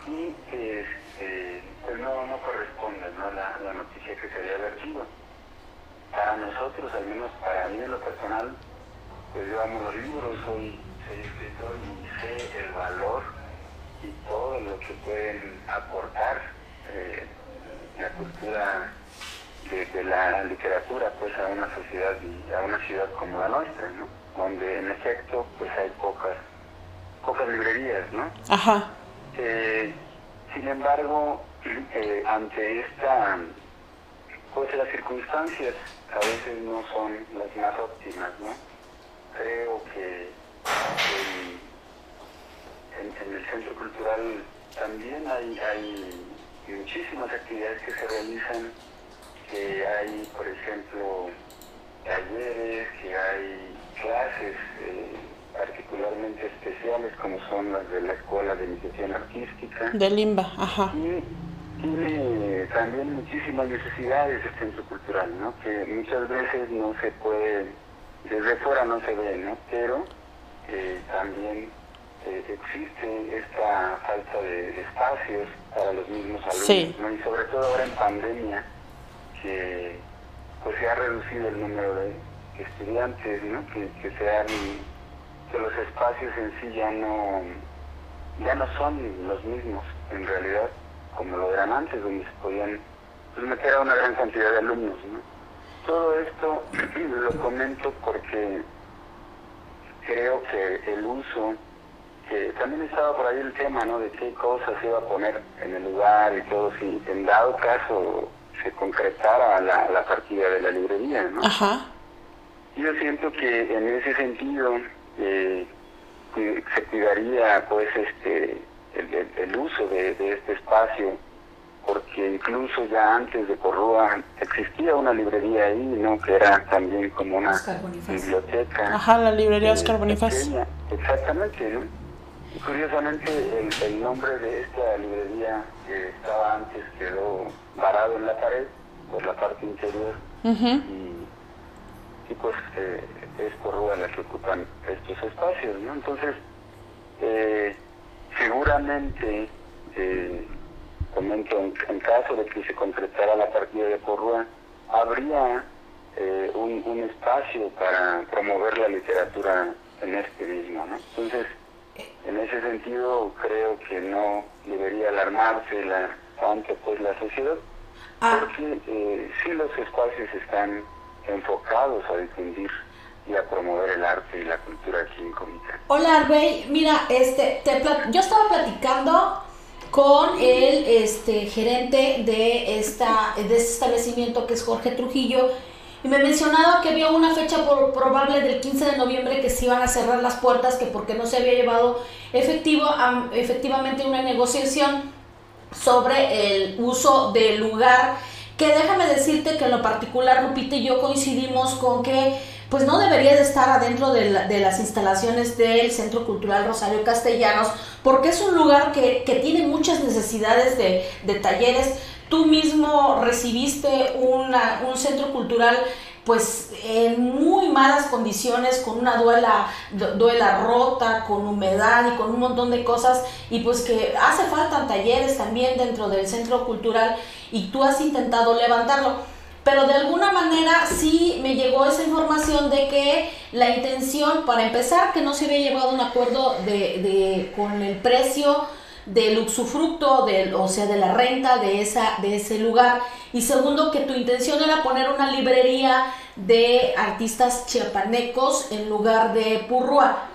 y este, pues no, no corresponde ¿no? La, la noticia que se había vertido. Para nosotros, al menos para mí en lo personal, pues yo amo los libros, soy, soy escritor y sé el valor y todo lo que pueden aportar eh, la cultura de, la literatura pues a una sociedad y a una ciudad como la nuestra, ¿no? Donde en efecto pues hay pocas pocas librerías, ¿no? Ajá. Eh, sin embargo, eh, ante esta pues las circunstancias a veces no son las más óptimas, ¿no? Creo que en, en el centro cultural también hay, hay muchísimas actividades que se realizan, que hay, por ejemplo, talleres, que hay clases eh, particularmente especiales como son las de la Escuela de Iniciación Artística. De Limba, ajá. Y tiene también muchísimas necesidades el centro cultural, ¿no? Que muchas veces no se puede, desde fuera no se ve, ¿no? Pero eh, también eh, existe esta falta de espacios para los mismos alumnos, ¿no? y sobre todo ahora en pandemia, que pues se ha reducido el número de estudiantes, ¿no? que, que, que los espacios en sí ya no, ya no son los mismos en realidad como lo eran antes, donde se podían pues, meter a una gran cantidad de alumnos. ¿no? Todo esto lo comento porque creo que el uso que también estaba por ahí el tema, ¿no? De qué cosas se iba a poner en el lugar y todo, si en dado caso se concretara la, la partida de la librería, ¿no? Ajá. Yo siento que en ese sentido eh, se cuidaría, pues, este, el, el, uso de, de, este espacio, porque incluso ya antes de Corrúa existía una librería ahí, ¿no? Que era también como una biblioteca. Ajá, la librería Oscar Bonifaz. Exactamente, ¿no? Curiosamente, el, nombre de esta librería que estaba antes quedó varado en la pared por la parte interior y, pues eh, es por Rúa la que ocupan estos espacios, ¿no? Entonces, eh, seguramente, eh, comento, en, caso de que se concretara la partida de Porrúa, habría un, un espacio para promover la literatura en este mismo, ¿no? Entonces, en ese sentido, creo que no debería alarmarse la, tanto pues la sociedad, ah. porque eh, sí los espacios están enfocados a difundir y a promover el arte y la cultura aquí en Comitán. Hola Arbey, mira, este, te yo estaba platicando con el este gerente de esta de este establecimiento que es Jorge Trujillo y me mencionaba que había una fecha probable del 15 de noviembre que se iban a cerrar las puertas, que porque no se había llevado efectivo, efectivamente una negociación sobre el uso del lugar, que déjame decirte que en lo particular Lupita y yo coincidimos con que pues no debería de estar adentro de, las instalaciones del Centro Cultural Rosario Castellanos, porque es un lugar que, tiene muchas necesidades de, de talleres, tú mismo recibiste un centro cultural pues en muy malas condiciones, con una duela, duela rota, con humedad y con un montón de cosas, y pues que hace falta talleres también dentro del centro cultural y tú has intentado levantarlo. Pero de alguna manera sí me llegó esa información de que la intención, para empezar, que no se había llevado un acuerdo de, con el precio del usufructo, del, o sea, de la renta de, de ese lugar. Y segundo, que tu intención era poner una librería de artistas chiapanecos en lugar de Purrua,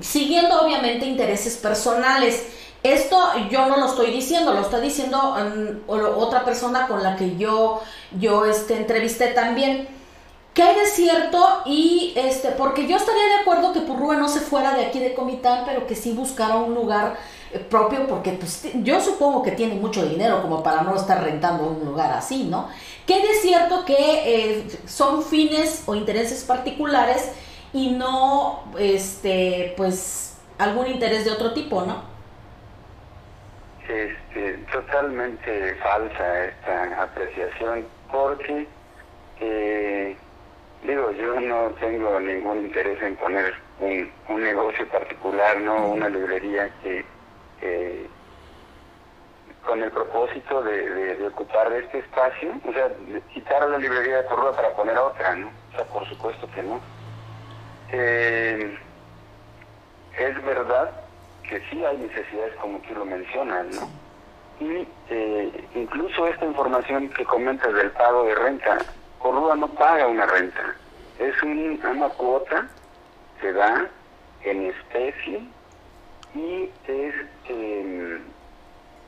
siguiendo obviamente intereses personales. Esto yo no lo estoy diciendo, lo está diciendo um, otra persona con la que yo, yo este, entrevisté también. ¿Qué hay de cierto? Y este, porque yo estaría de acuerdo que Purrúa no se fuera de aquí de Comitán, pero que sí buscara un lugar eh, propio, porque pues, yo supongo que tiene mucho dinero como para no estar rentando un lugar así, ¿no? ¿Qué hay de cierto que eh, son fines o intereses particulares y no, este, pues, algún interés de otro tipo, ¿no? Este, totalmente falsa esta apreciación, porque eh, Digo, yo no tengo ningún interés en poner un, un negocio particular, no una librería que con el propósito de, de, ocupar este espacio, o sea, quitar la librería de Torrua para poner otra, ¿no? O sea, por supuesto que no. Eh, es verdad que sí hay necesidades como tú lo mencionas, ¿no? Y eh, incluso esta información que comentas del pago de renta, Corrúa no paga una renta, es una cuota que da en especie y es, em,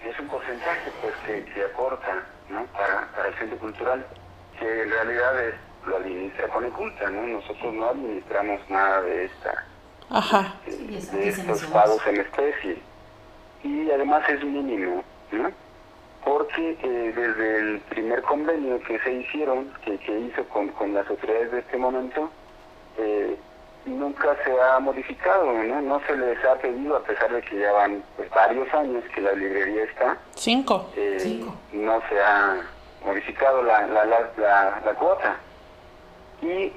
es un porcentaje pues que, aporta ¿no? para, para, el centro cultural, que en realidad es, lo administra Coneculta, ¿no? Nosotros no administramos nada de esta de estos pagos en especie. Y además es mínimo, ¿no? porque eh, desde el primer convenio que se hicieron, que, que hizo con, con, las autoridades de este momento, eh, nunca se ha modificado, ¿no? No se les ha pedido, a pesar de que ya van pues, varios años que la librería está. Cinco. Eh, no se ha modificado la, la, la, la, cuota. Y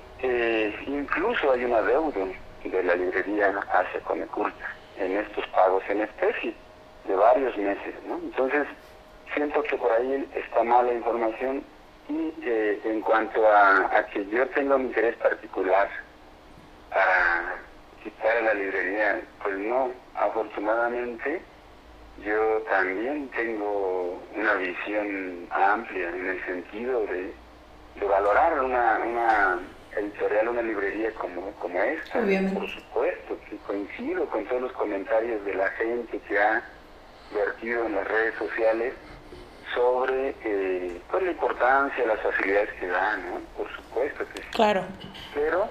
incluso hay una deuda de la librería hacia Coneculta en estos pagos en especie de varios meses, ¿no? Entonces, siento que por ahí está mala información y eh, en cuanto a, que yo tenga un interés particular para quitar la librería, pues no, afortunadamente yo también tengo una visión amplia en el sentido de, valorar una, una editorial, una librería como, como esta, por supuesto, que coincido con todos los comentarios de la gente que ha vertido en las redes sociales sobre eh, pues, la importancia, las facilidades que dan, ¿no? Por supuesto que sí. Claro. Pero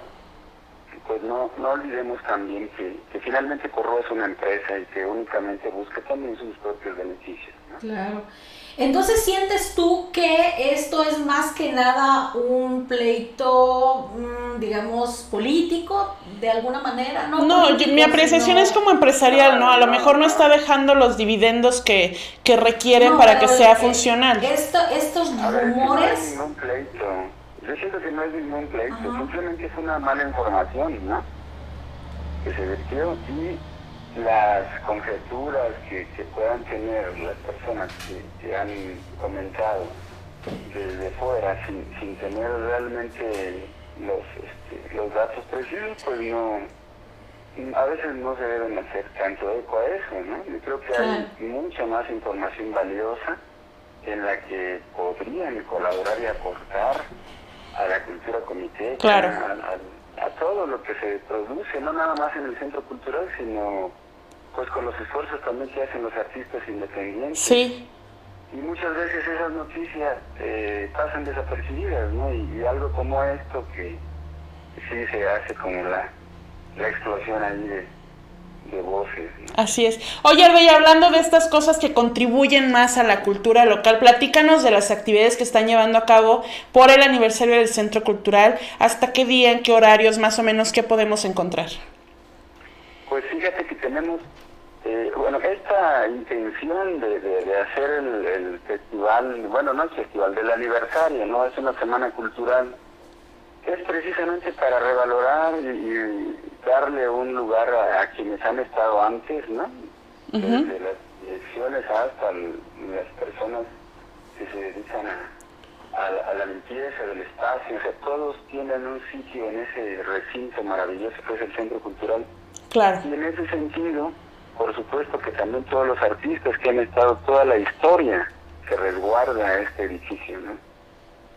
pues no, no olvidemos también que, que finalmente Corro es una empresa y que únicamente busca también sus propios beneficios. ¿no? Claro. Entonces, ¿sientes tú que esto es más que nada un pleito, mm, digamos, político, de alguna manera? No, no mi apreciación es como empresarial, ¿no? A lo mejor no está dejando los dividendos que, que requieren para que sea funcional. Esto, estos rumores... no pleito. Yo siento que no es ningún pleito, simplemente es una mala información, ¿no? Que se vertió y las conjeturas que, puedan tener las personas que, han comentado desde fuera sin, sin tener realmente los, este, los datos precisos, pues no, a veces no se deben hacer tanto eco a eso, ¿no? Yo creo que hay mucha más información valiosa en la que podrían colaborar y aportar a la cultura comité, a, a todo lo que se produce, no nada más en el centro cultural, sino pues con los esfuerzos también que hacen los artistas independientes. Sí. Y muchas veces esas noticias eh, pasan desapercibidas, ¿no? Y, algo como esto que sí se hace como la, la explosión ahí de, de voces. Así es. Oye, y hablando de estas cosas que contribuyen más a la cultura local, platícanos de las actividades que están llevando a cabo por el aniversario del Centro Cultural. ¿Hasta qué día, en qué horarios, más o menos, qué podemos encontrar? Pues fíjate que tenemos eh, bueno, esta intención de, de, hacer el, festival, bueno, no el festival, del aniversario, ¿no? Es una semana cultural, es precisamente para revalorar y, darle un lugar a, quienes han estado antes, ¿no? Desde las direcciones hasta las personas que se dedican a, a, la limpieza del espacio, o sea, todos tienen un sitio en ese recinto maravilloso que es el Centro Cultural. Claro. Y en ese sentido, por supuesto que también todos los artistas que han estado, toda la historia que resguarda este edificio, ¿no?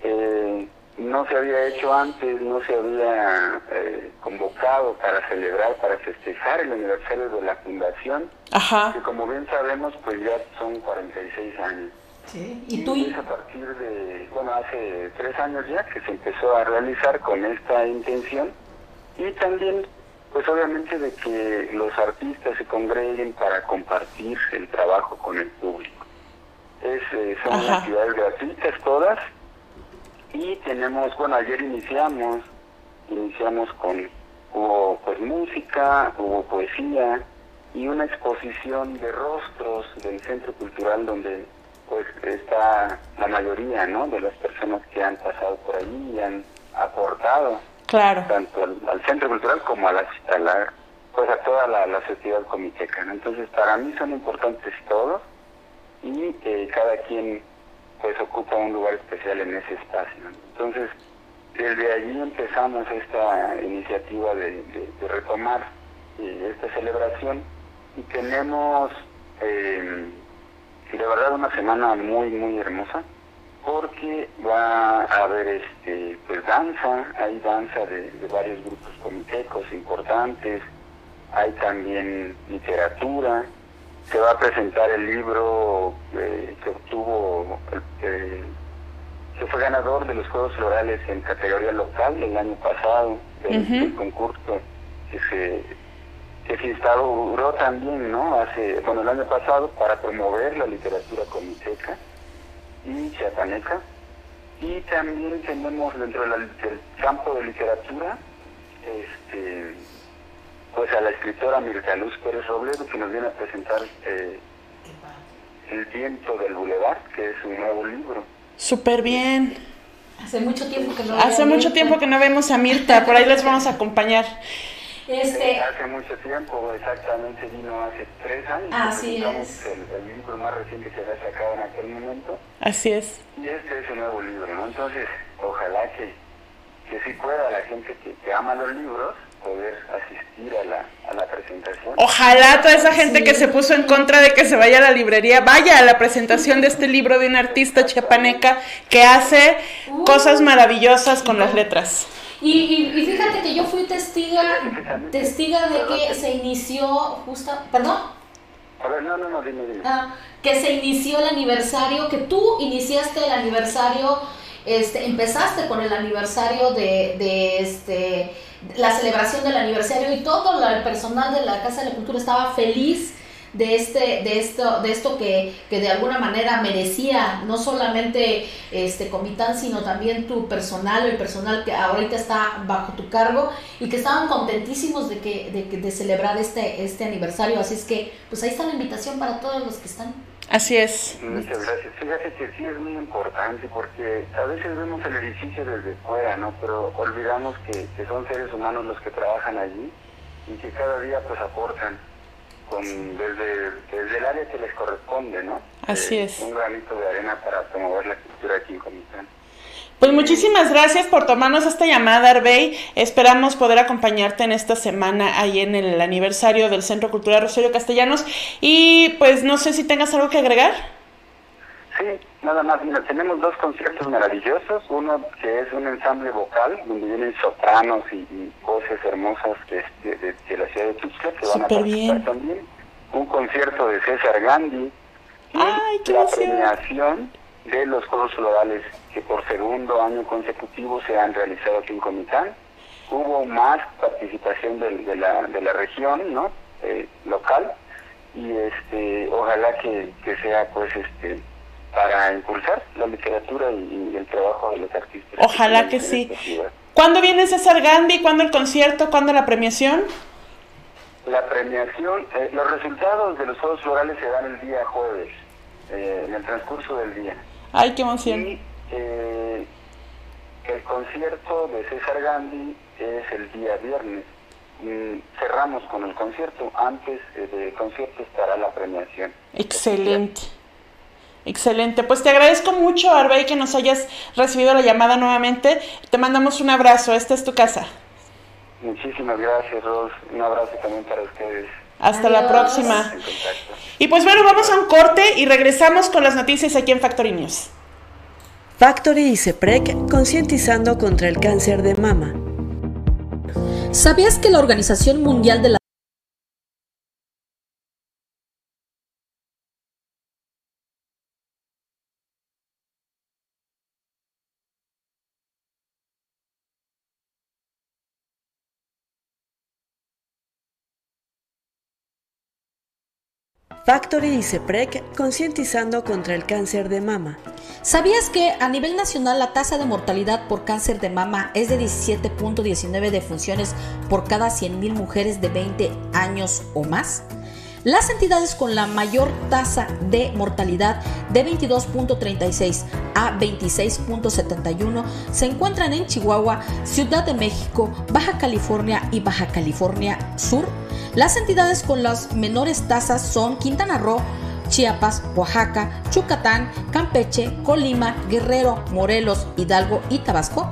Eh, no se había hecho antes, no se había eh, convocado para celebrar, para festejar el aniversario de la fundación, Ajá. que como bien sabemos, pues ya son 46 años. Sí. ¿Y tú? es a partir de, bueno, hace tres años ya que se empezó a realizar con esta intención y también, pues obviamente de que los artistas se congreguen para compartir el trabajo con el público. Es, eh, son Ajá. actividades gratuitas todas y tenemos, bueno, ayer iniciamos, iniciamos con, hubo pues música, hubo poesía y una exposición de rostros del Centro Cultural donde pues está la mayoría, ¿no? De las personas que han pasado por allí y han aportado Tanto al, Centro Cultural como a la, a pues a toda la, la sociedad comiteca. Entonces para mí son importantes todos y eh, cada quien pues ocupa un lugar especial en ese espacio. Entonces, desde allí empezamos esta iniciativa de retomar eh, esta celebración y tenemos eh, de verdad una semana muy, muy hermosa porque va a haber este pues danza, hay danza de, de varios grupos comitecos importantes, hay también literatura, se va a presentar el libro eh, que obtuvo, eh, que fue ganador de los Juegos Florales en categoría local el año pasado, del concurso que se, que se instauró también, ¿no? Hace, bueno, el año pasado para promover la literatura comiteca y chiapaneca. Y también tenemos dentro de la- del campo de literatura, este, pues a la escritora Mirta Luz Pérez Robledo, que nos viene a presentar eh, El viento del bulevar, que es un nuevo libro. Súper bien. Hace mucho tiempo que no Hace mucho tiempo que no vemos a Mirta, por ahí les vamos a acompañar. Este, Hace mucho tiempo, exactamente vino hace tres años. Así presentamos es. El, el libro más reciente que se había sacado en aquel momento. Así es. Y este es un nuevo libro, ¿no? Entonces, ojalá que, que sí pueda la gente que, que ama los libros poder asistir a la, a la presentación. Ojalá toda esa gente que se puso en contra de que se vaya a la librería vaya a la presentación de este libro de un artista chiapaneca que hace cosas maravillosas con las letras. Y, y- y fíjate que yo fui testiga, testiga de que se inició justa, perdón, A ver, no, no, no, dime, dime. Ah, que se inició el aniversario, que tú iniciaste el aniversario, este, empezaste con el aniversario de, de este, la celebración del aniversario y todo el personal de la Casa de la Cultura estaba feliz de este, de esto, de esto que, que de alguna manera merecía no solamente este Comitán, sino también tu personal, el personal que ahorita está bajo tu cargo, y que estaban contentísimos de que, de, que- de celebrar este, este aniversario. Así es que, pues ahí está la invitación para todos los que están. Así es. Muchas gracias. Fíjate que sí es muy importante porque a veces vemos el edificio desde fuera, ¿no? Pero olvidamos que, que son seres humanos los que trabajan allí y que cada día pues aportan con desde, desde el área que les corresponde, ¿no? Así Eh, es. Un granito de arena para promover la cultura aquí en Comitán. Pues muchísimas gracias por tomarnos esta llamada, Arbey. Esperamos poder acompañarte en esta semana ahí en el aniversario del Centro Cultural Rosario Castellanos. Y pues no sé si tengas algo que agregar. Sí, nada más. Mira, tenemos dos conciertos maravillosos. Uno que es un ensamble vocal, donde vienen sopranos y, y voces hermosas de, de- de- de la ciudad de Tuxtla, que van a participar bien. también. Un concierto de César Gandhi. Y Ay, la emoción. premiación de los Juegos Florales, que por segundo año consecutivo se han realizado aquí en Comitán. Hubo más participación de, la, de la región, ¿no? Eh, local. Y este, ojalá que, que sea, pues, este, para impulsar la literatura y, y el trabajo de los artistas. Ojalá que sí. ¿Cuándo viene César Gandhi? ¿Cuándo el concierto? ¿Cuándo la premiación? La premiación, eh, los resultados de los Juegos Florales se dan el día jueves, eh, en el transcurso del día. Ay, qué emoción. Y eh, el concierto de César Gandhi es el día viernes. Mm, cerramos con el concierto. Antes eh, del concierto estará la premiación. Excelente. Excelente. Pues te agradezco mucho, Arbey, que nos hayas recibido la llamada nuevamente. Te mandamos un abrazo. Esta es tu casa. Muchísimas gracias, Ros. Un abrazo también para ustedes. Hasta la próxima. Y pues bueno, vamos a un corte y regresamos con las noticias aquí en Factory News. Factory y CEPREC concientizando contra el cáncer de mama. ¿Sabías que la Organización Mundial de la Factory y CEPREC concientizando contra el cáncer de mama. ¿Sabías que a nivel nacional la tasa de mortalidad por cáncer de mama es de 17.19 defunciones por cada 100.000 mujeres de 20 años o más? Las entidades con la mayor tasa de mortalidad de 22.36 a 26.71 se encuentran en Chihuahua, Ciudad de México, Baja California y Baja California Sur. Las entidades con las menores tasas son Quintana Roo, Chiapas, Oaxaca, Yucatán, Campeche, Colima, Guerrero, Morelos, Hidalgo y Tabasco.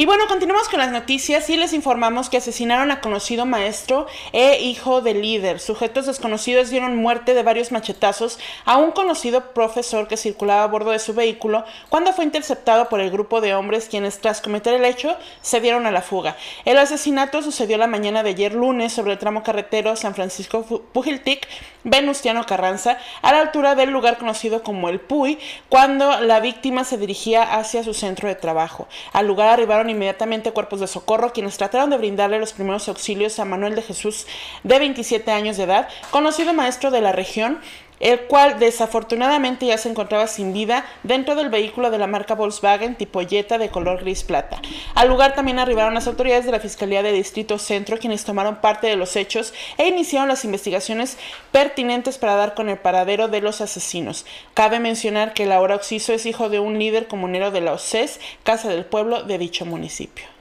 Y bueno, continuamos con las noticias y les informamos que asesinaron a conocido maestro e hijo del líder. Sujetos desconocidos dieron muerte de varios machetazos a un conocido profesor que circulaba a bordo de su vehículo cuando fue interceptado por el grupo de hombres quienes tras cometer el hecho se dieron a la fuga. El asesinato sucedió la mañana de ayer lunes sobre el tramo carretero San Francisco Pujiltic, Venustiano Carranza, a la altura del lugar conocido como el Puy, cuando la víctima se dirigía hacia su centro de trabajo. Al lugar arribaron inmediatamente cuerpos de socorro quienes trataron de brindarle los primeros auxilios a Manuel de Jesús de 27 años de edad, conocido maestro de la región, el cual desafortunadamente ya se encontraba sin vida dentro del vehículo de la marca Volkswagen tipo Jetta de color gris plata. Al lugar también arribaron las autoridades de la Fiscalía de Distrito Centro quienes tomaron parte de los hechos e iniciaron las investigaciones pertinentes para dar con el paradero de los asesinos. Cabe mencionar que el ahora Oxiso es hijo de un líder comunero de la OCES, Casa del Pueblo de dicho municipio.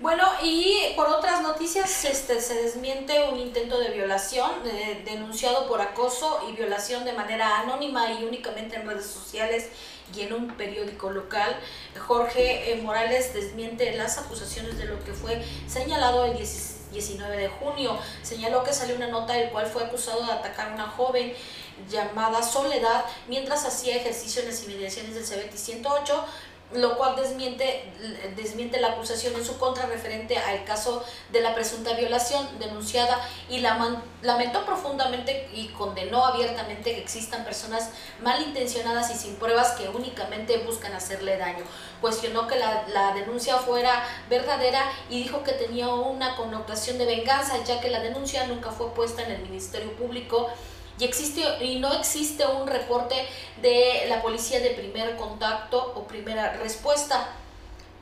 Bueno, y por otras noticias, este, se desmiente un intento de violación denunciado por acoso y violación de manera anónima y únicamente en redes sociales y en un periódico local. Jorge eh, Morales desmiente las acusaciones de lo que fue señalado el 19 de junio. Señaló que salió una nota del cual fue acusado de atacar a una joven llamada Soledad mientras hacía ejercicio en las inmediaciones del CBT 108 lo cual desmiente, desmiente la acusación en su contra referente al caso de la presunta violación denunciada y la lamentó profundamente y condenó abiertamente que existan personas malintencionadas y sin pruebas que únicamente buscan hacerle daño. Cuestionó que la, la denuncia fuera verdadera y dijo que tenía una connotación de venganza, ya que la denuncia nunca fue puesta en el Ministerio Público y, y no existe un reporte de la policía de primer contacto o primera respuesta,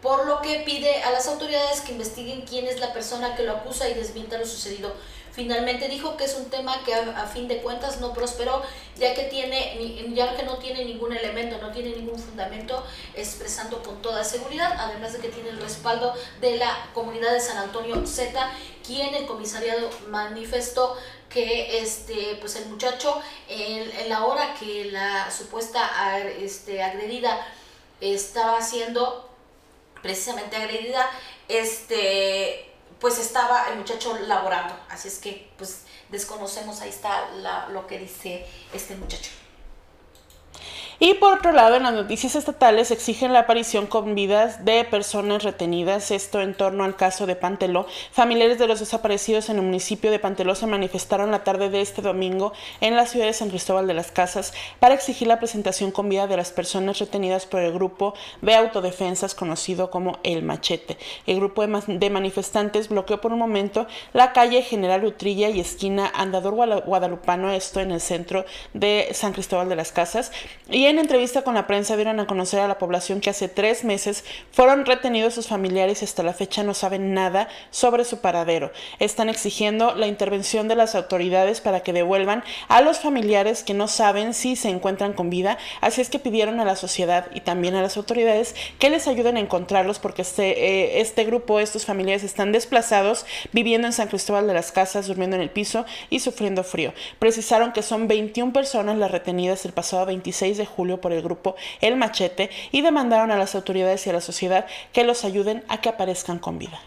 por lo que pide a las autoridades que investiguen quién es la persona que lo acusa y desmienta lo sucedido. Finalmente dijo que es un tema que a, fin de cuentas no prosperó, ya que, tiene, ya que no tiene ningún elemento, no tiene ningún fundamento, expresando con toda seguridad, además de que tiene el respaldo de la comunidad de San Antonio Z, quien el comisariado manifestó que este pues el muchacho en, la hora que la supuesta este, agredida estaba siendo precisamente agredida este pues estaba el muchacho laborando. Así es que pues desconocemos ahí está lo que dice este muchacho y por otro lado, en las noticias estatales exigen la aparición con vidas de personas retenidas, esto en torno al caso de Panteló. Familiares de los desaparecidos en el municipio de Panteló se manifestaron la tarde de este domingo en la ciudad de San Cristóbal de las Casas para exigir la presentación con vida de las personas retenidas por el grupo de autodefensas conocido como El Machete. El grupo de manifestantes bloqueó por un momento la calle General Utrilla y esquina Andador Guadalupano, esto en el centro de San Cristóbal de las Casas, y en entrevista con la prensa dieron a conocer a la población que hace tres meses fueron retenidos sus familiares y hasta la fecha no saben nada sobre su paradero. Están exigiendo la intervención de las autoridades para que devuelvan a los familiares que no saben si se encuentran con vida, así es que pidieron a la sociedad y también a las autoridades que les ayuden a encontrarlos porque este, eh, este grupo, estos familiares están desplazados, viviendo en San Cristóbal de las Casas, durmiendo en el piso y sufriendo frío. Precisaron que son 21 personas las retenidas el pasado 26 de julio por el grupo El Machete y demandaron a las autoridades y a la sociedad que los ayuden a que aparezcan con vida.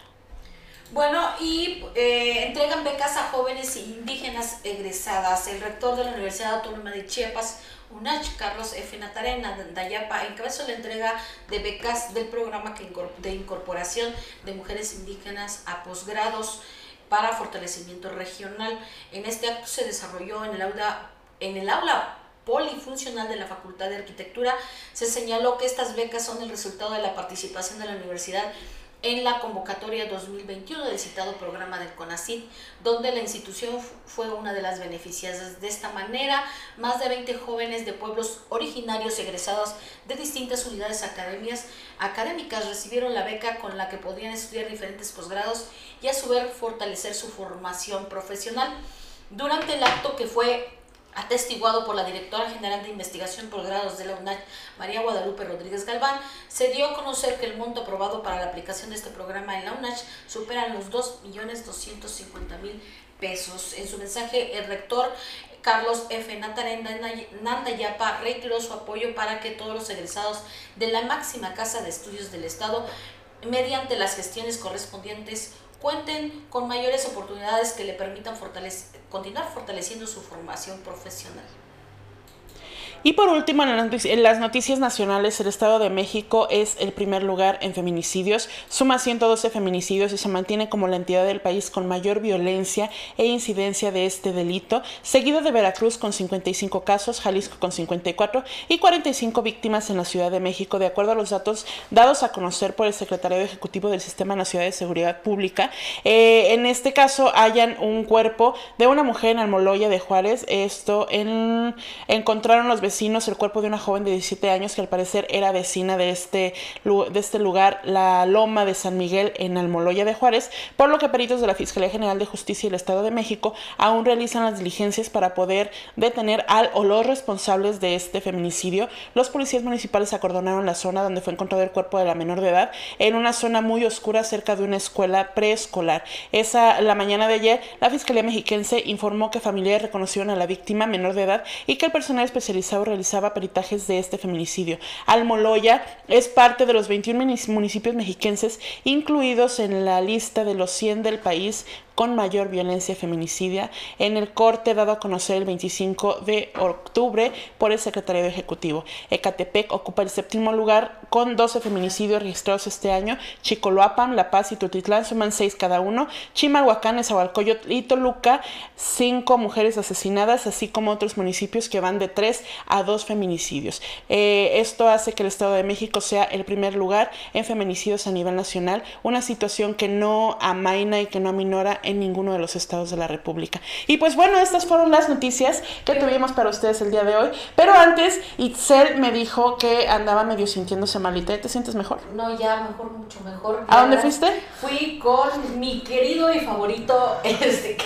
Bueno, y eh, entregan becas a jóvenes indígenas egresadas. El rector de la Universidad Autónoma de Chiapas, UNACH, Carlos F. Natarena Dayapa, encabezó la entrega de becas del programa de incorporación de mujeres indígenas a posgrados para fortalecimiento regional. En este acto se desarrolló en el aula, en el aula polifuncional de la Facultad de Arquitectura. Se señaló que estas becas son el resultado de la participación de la universidad en la convocatoria 2021 del citado programa del CONACYT, donde la institución fue una de las beneficiadas. De esta manera, más de 20 jóvenes de pueblos originarios egresados de distintas unidades académicas recibieron la beca con la que podían estudiar diferentes posgrados y a su vez fortalecer su formación profesional. Durante el acto que fue atestiguado por la directora general de investigación por grados de la UNACH, María Guadalupe Rodríguez Galván, se dio a conocer que el monto aprobado para la aplicación de este programa en la UNACH supera los 2.250.000 pesos. En su mensaje, el rector Carlos F. Nanda Yapa reiteró su apoyo para que todos los egresados de la máxima casa de estudios del Estado, mediante las gestiones correspondientes, cuenten con mayores oportunidades que le permitan continuar fortaleciendo su formación profesional. Y por último, en las noticias nacionales, el Estado de México es el primer lugar en feminicidios, suma 112 feminicidios y se mantiene como la entidad del país con mayor violencia e incidencia de este delito, seguido de Veracruz con 55 casos, Jalisco con 54 y 45 víctimas en la Ciudad de México, de acuerdo a los datos dados a conocer por el Secretario Ejecutivo del Sistema Nacional de Seguridad Pública. Eh, en este caso, hayan un cuerpo de una mujer en Almoloya de Juárez. Esto en, encontraron los vecinos el cuerpo de una joven de 17 años que al parecer era vecina de este, de este lugar, la Loma de San Miguel en Almoloya de Juárez, por lo que peritos de la Fiscalía General de Justicia y el Estado de México aún realizan las diligencias para poder detener al o los responsables de este feminicidio. Los policías municipales acordonaron la zona donde fue encontrado el cuerpo de la menor de edad en una zona muy oscura cerca de una escuela preescolar. Esa la mañana de ayer, la Fiscalía Mexiquense informó que familiares reconocieron a la víctima menor de edad y que el personal especializado realizaba peritajes de este feminicidio. Almoloya es parte de los 21 municipios mexiquenses incluidos en la lista de los 100 del país con mayor violencia feminicidia en el corte dado a conocer el 25 de octubre por el Secretario Ejecutivo. Ecatepec ocupa el séptimo lugar con 12 feminicidios registrados este año. Chicoloapan, La Paz y Tutitlán suman 6 cada uno. Chimalhuacán, Esahualcoyot y Toluca, 5 mujeres asesinadas, así como otros municipios que van de 3 a 2 feminicidios. Eh, esto hace que el Estado de México sea el primer lugar en feminicidios a nivel nacional, una situación que no amaina y que no aminora en ninguno de los estados de la República. Y pues bueno, estas fueron las noticias que tuvimos para ustedes el día de hoy. Pero antes, Itzel me dijo que andaba medio sintiéndose malita. ¿Te sientes mejor? No, ya mejor, mucho mejor. ¿A dónde fuiste? Fui con mi querido y favorito este,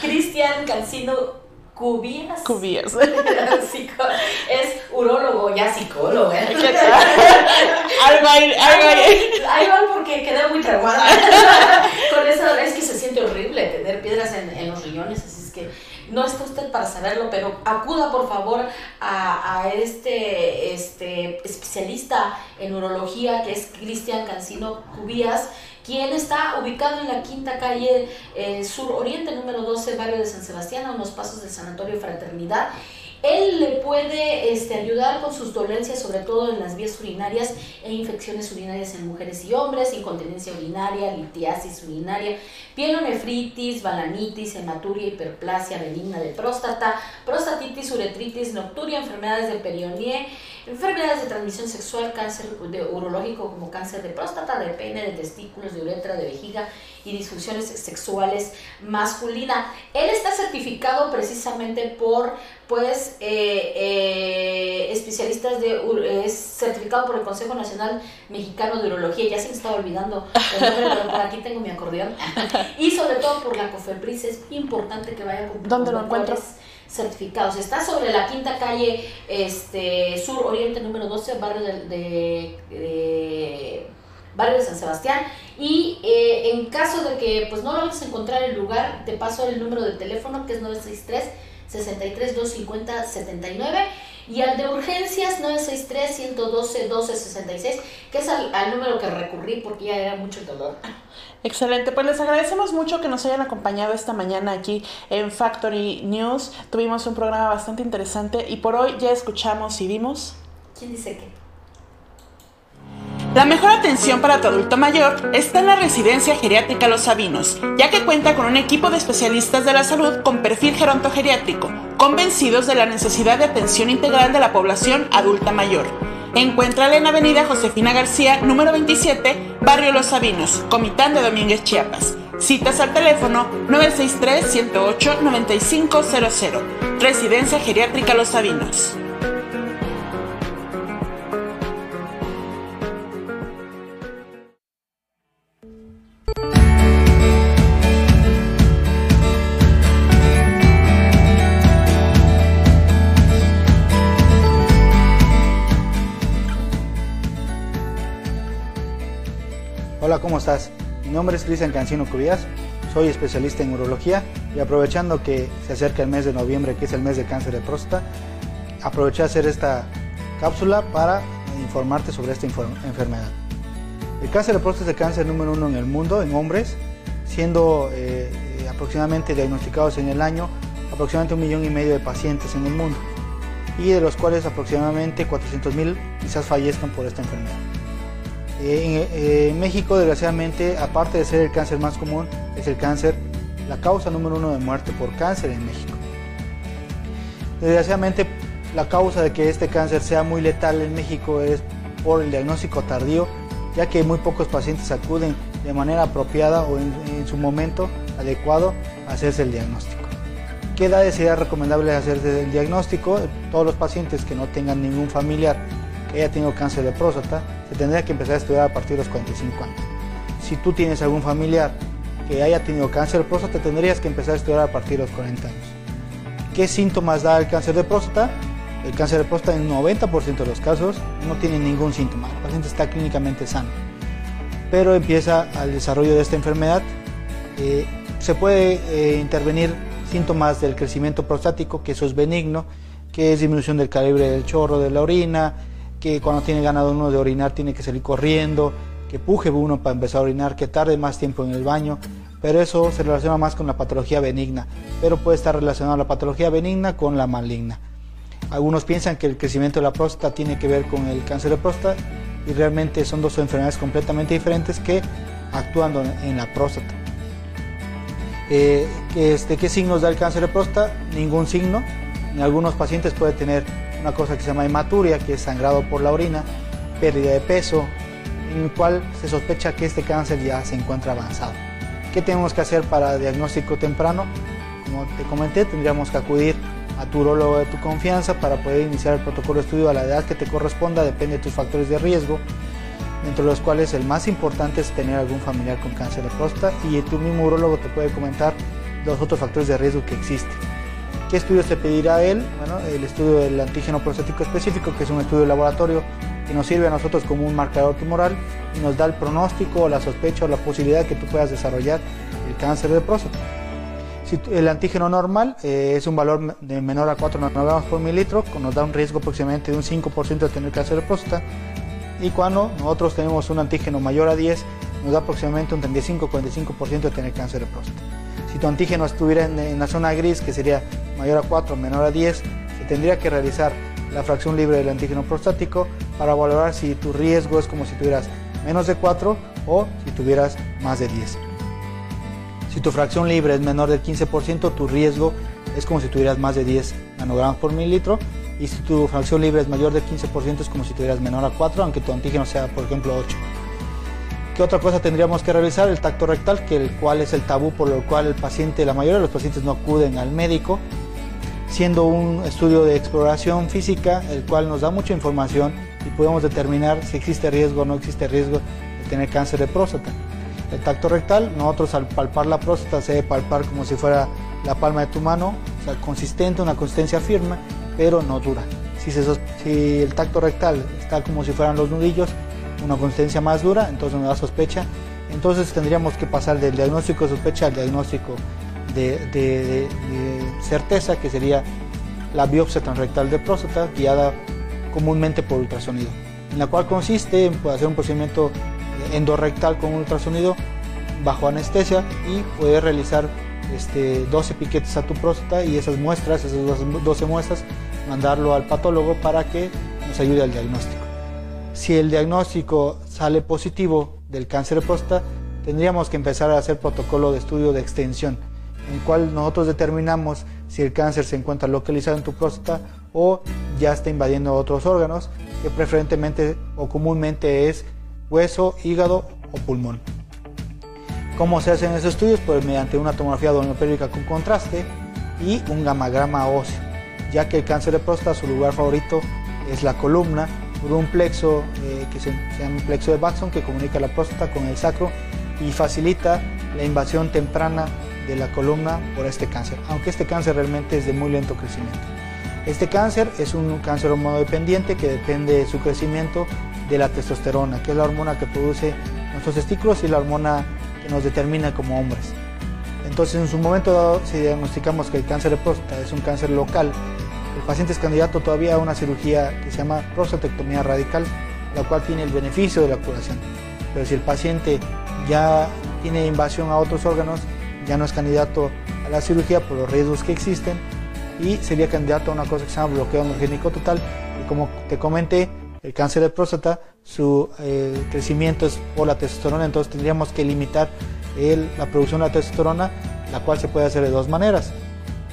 Cristian Cancino Cubías. Cubías. es urólogo, ya psicólogo. ¿eh? algo ahí, algo ahí. porque quedé muy traumada. Con eso es que se siente horrible tener piedras en, en, los riñones, así es que no está usted para saberlo, pero acuda por favor a, a este, este especialista en urología que es Cristian Cancino Cubías quien está ubicado en la quinta calle eh, sur oriente, número 12, barrio de San Sebastián, a unos pasos del Sanatorio Fraternidad. Él le puede este, ayudar con sus dolencias, sobre todo en las vías urinarias e infecciones urinarias en mujeres y hombres, incontinencia urinaria, litiasis urinaria, pielonefritis, balanitis, hematuria, hiperplasia benigna de próstata, prostatitis, uretritis, nocturia, enfermedades del perionié, enfermedades de transmisión sexual, cáncer de urológico como cáncer de próstata, de pene, de testículos, de uretra, de vejiga y disfunciones sexuales masculina. Él está certificado precisamente por pues eh, eh, especialistas de es certificado por el Consejo Nacional Mexicano de Urología, ya se me estaba olvidando aquí tengo mi acordeón, y sobre todo por la COFEPRIS, es importante que vaya con ¿Dónde lo encuentras? Certificados. Está sobre la quinta calle este, sur oriente número 12, barrio de, barrio de San Sebastián. Y eh, en caso de que pues no lo vayas a encontrar el lugar, te paso el número de teléfono que es 963 63 250 79 y al de urgencias 963 112 1266 que es al, al número que recurrí porque ya era mucho el dolor. Excelente, pues les agradecemos mucho que nos hayan acompañado esta mañana aquí en Factory News. Tuvimos un programa bastante interesante y por hoy ya escuchamos y vimos. ¿Quién dice qué? La mejor atención para tu adulto mayor está en la residencia geriátrica Los Sabinos, ya que cuenta con un equipo de especialistas de la salud con perfil gerontogeriátrico, convencidos de la necesidad de atención integral de la población adulta mayor. Encuéntrala en Avenida Josefina García, número 27, Barrio Los Sabinos, Comitán de Domínguez, Chiapas. Citas al teléfono 963-108-9500. Residencia Geriátrica Los Sabinos. Hola, ¿cómo estás? Mi nombre es Cristian Cancino Cubías, soy especialista en urología y aprovechando que se acerca el mes de noviembre, que es el mes de cáncer de próstata, aproveché a hacer esta cápsula para informarte sobre esta enfermedad. El cáncer de próstata es el cáncer número uno en el mundo en hombres, siendo eh, eh, aproximadamente diagnosticados en el año aproximadamente un millón y medio de pacientes en el mundo y de los cuales aproximadamente 400.000 quizás fallezcan por esta enfermedad. Eh, en, México, desgraciadamente, aparte de ser el cáncer más común, es el cáncer, la causa número uno de muerte por cáncer en México. Desgraciadamente, la causa de que este cáncer sea muy letal en México es por el diagnóstico tardío, ya que muy pocos pacientes acuden de manera apropiada o en, su momento adecuado a hacerse el diagnóstico. ¿Qué edades sería recomendable hacerse el diagnóstico? Todos los pacientes que no tengan ningún familiar que haya tenido cáncer de próstata, se tendría que empezar a estudiar a partir de los 45 años. Si tú tienes algún familiar que haya tenido cáncer de próstata, tendrías que empezar a estudiar a partir de los 40 años. ¿Qué síntomas da el cáncer de próstata? El cáncer de próstata en 90% de los casos no tiene ningún síntoma, el paciente está clínicamente sano. Pero empieza al desarrollo de esta enfermedad, eh, se puede eh, intervenir síntomas del crecimiento prostático, que eso es benigno, que es disminución del calibre del chorro de la orina, que cuando tiene ganado uno de orinar tiene que salir corriendo, que puje uno para empezar a orinar, que tarde más tiempo en el baño, pero eso se relaciona más con la patología benigna, pero puede estar relacionado la patología benigna con la maligna. Algunos piensan que el crecimiento de la próstata tiene que ver con el cáncer de próstata y realmente son dos enfermedades completamente diferentes que actúan en la próstata. Eh, este, ¿Qué signos da el cáncer de próstata? Ningún signo. En algunos pacientes puede tener una cosa que se llama hematuria, que es sangrado por la orina, pérdida de peso, en el cual se sospecha que este cáncer ya se encuentra avanzado. ¿Qué tenemos que hacer para diagnóstico temprano? Como te comenté, tendríamos que acudir a tu urologo de tu confianza para poder iniciar el protocolo de estudio a la edad que te corresponda, depende de tus factores de riesgo, entre los cuales el más importante es tener algún familiar con cáncer de próstata y tu mismo urologo te puede comentar los otros factores de riesgo que existen. ¿Qué estudios te pedirá él? Bueno, el estudio del antígeno prostático específico, que es un estudio de laboratorio que nos sirve a nosotros como un marcador tumoral y nos da el pronóstico, la sospecha o la posibilidad que tú puedas desarrollar el cáncer de próstata. Si el antígeno normal eh, es un valor de menor a 4 nanogramos por mililitro, nos da un riesgo aproximadamente de un 5% de tener cáncer de próstata. Y cuando nosotros tenemos un antígeno mayor a 10, nos da aproximadamente un 35-45% de tener cáncer de próstata. Si tu antígeno estuviera en, la zona gris, que sería mayor a 4, menor a 10, se tendría que realizar la fracción libre del antígeno prostático para valorar si tu riesgo es como si tuvieras menos de 4 o si tuvieras más de 10. Si tu fracción libre es menor del 15%, tu riesgo es como si tuvieras más de 10 nanogramos por mililitro y si tu fracción libre es mayor de 15% es como si tuvieras menor a 4, aunque tu antígeno sea, por ejemplo, 8. ¿Qué otra cosa tendríamos que realizar? El tacto rectal, que el cual es el tabú por lo cual el paciente, la mayoría de los pacientes no acuden al médico, siendo un estudio de exploración física, el cual nos da mucha información y podemos determinar si existe riesgo o no existe riesgo de tener cáncer de próstata. El tacto rectal, nosotros al palpar la próstata se debe palpar como si fuera la palma de tu mano, o sea, consistente, una consistencia firme, pero no dura. Si, si el tacto rectal está como si fueran los nudillos, una consistencia más dura, entonces nos da sospecha. Entonces tendríamos que pasar del diagnóstico de sospecha al diagnóstico de, certeza, que sería la biopsia transrectal de próstata, guiada comúnmente por ultrasonido, en la cual consiste en hacer un procedimiento endorrectal con ultrasonido bajo anestesia y poder realizar este, 12 piquetes a tu próstata y esas muestras, esas 12 muestras, mandarlo al patólogo para que nos ayude al diagnóstico. Si el diagnóstico sale positivo del cáncer de próstata, tendríamos que empezar a hacer protocolo de estudio de extensión, en el cual nosotros determinamos si el cáncer se encuentra localizado en tu próstata o ya está invadiendo otros órganos, que preferentemente o comúnmente es hueso, hígado o pulmón. ¿Cómo se hacen esos estudios? Pues mediante una tomografía dopplerpérica con contraste y un gamagrama óseo, ya que el cáncer de próstata su lugar favorito es la columna por un plexo eh, que se, llama plexo de Batson que comunica la próstata con el sacro y facilita la invasión temprana de la columna por este cáncer, aunque este cáncer realmente es de muy lento crecimiento. Este cáncer es un cáncer hormonodependiente que depende de su crecimiento de la testosterona, que es la hormona que produce nuestros testículos y la hormona que nos determina como hombres. Entonces, en su momento dado, si diagnosticamos que el cáncer de próstata es un cáncer local, el paciente es candidato todavía a una cirugía que se llama prostatectomía radical, la cual tiene el beneficio de la curación. Pero si el paciente ya tiene invasión a otros órganos, ya no es candidato a la cirugía por los riesgos que existen y sería candidato a una cosa que se llama bloqueo androgénico total. Y como te comenté, el cáncer de próstata, su eh, crecimiento es por la testosterona, entonces tendríamos que limitar la producción de la testosterona, la cual se puede hacer de dos maneras,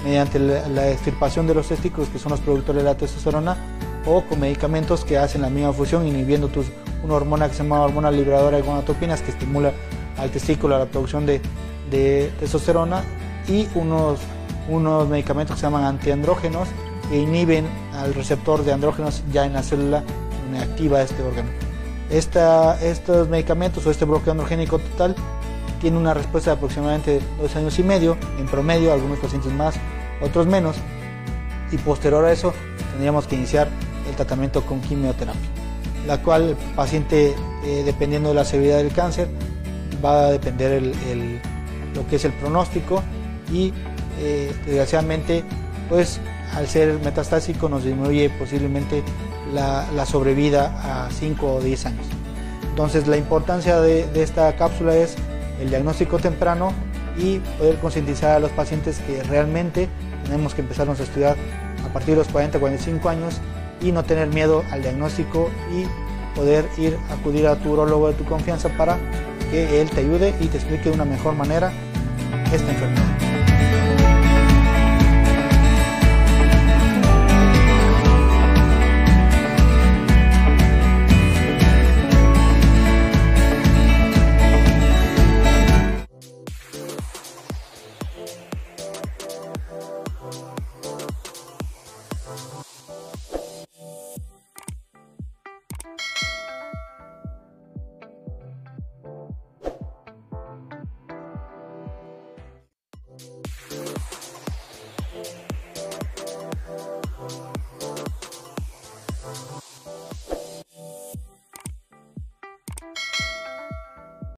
mediante la, extirpación de los testículos, que son los productores de la testosterona, o con medicamentos que hacen la misma función, inhibiendo tus, una hormona que se llama hormona liberadora de gonadotropinas, que estimula al testículo la producción de, de testosterona, y unos, unos medicamentos que se llaman antiandrógenos, que inhiben al receptor de andrógenos ya en la célula activa este órgano. estos medicamentos o este bloqueo androgénico total tiene una respuesta de aproximadamente dos años y medio, en promedio, algunos pacientes más, otros menos, y posterior a eso tendríamos que iniciar el tratamiento con quimioterapia, la cual el paciente, eh, dependiendo de la severidad del cáncer, va a depender lo que es el pronóstico y eh, desgraciadamente, pues al ser metastásico nos disminuye posiblemente la, sobrevida a 5 o 10 años. Entonces la importancia de, esta cápsula es el diagnóstico temprano y poder concientizar a los pacientes que realmente tenemos que empezarnos a estudiar a partir de los 40-45 años y no tener miedo al diagnóstico y poder ir a acudir a tu urologo de tu confianza para que él te ayude y te explique de una mejor manera esta enfermedad.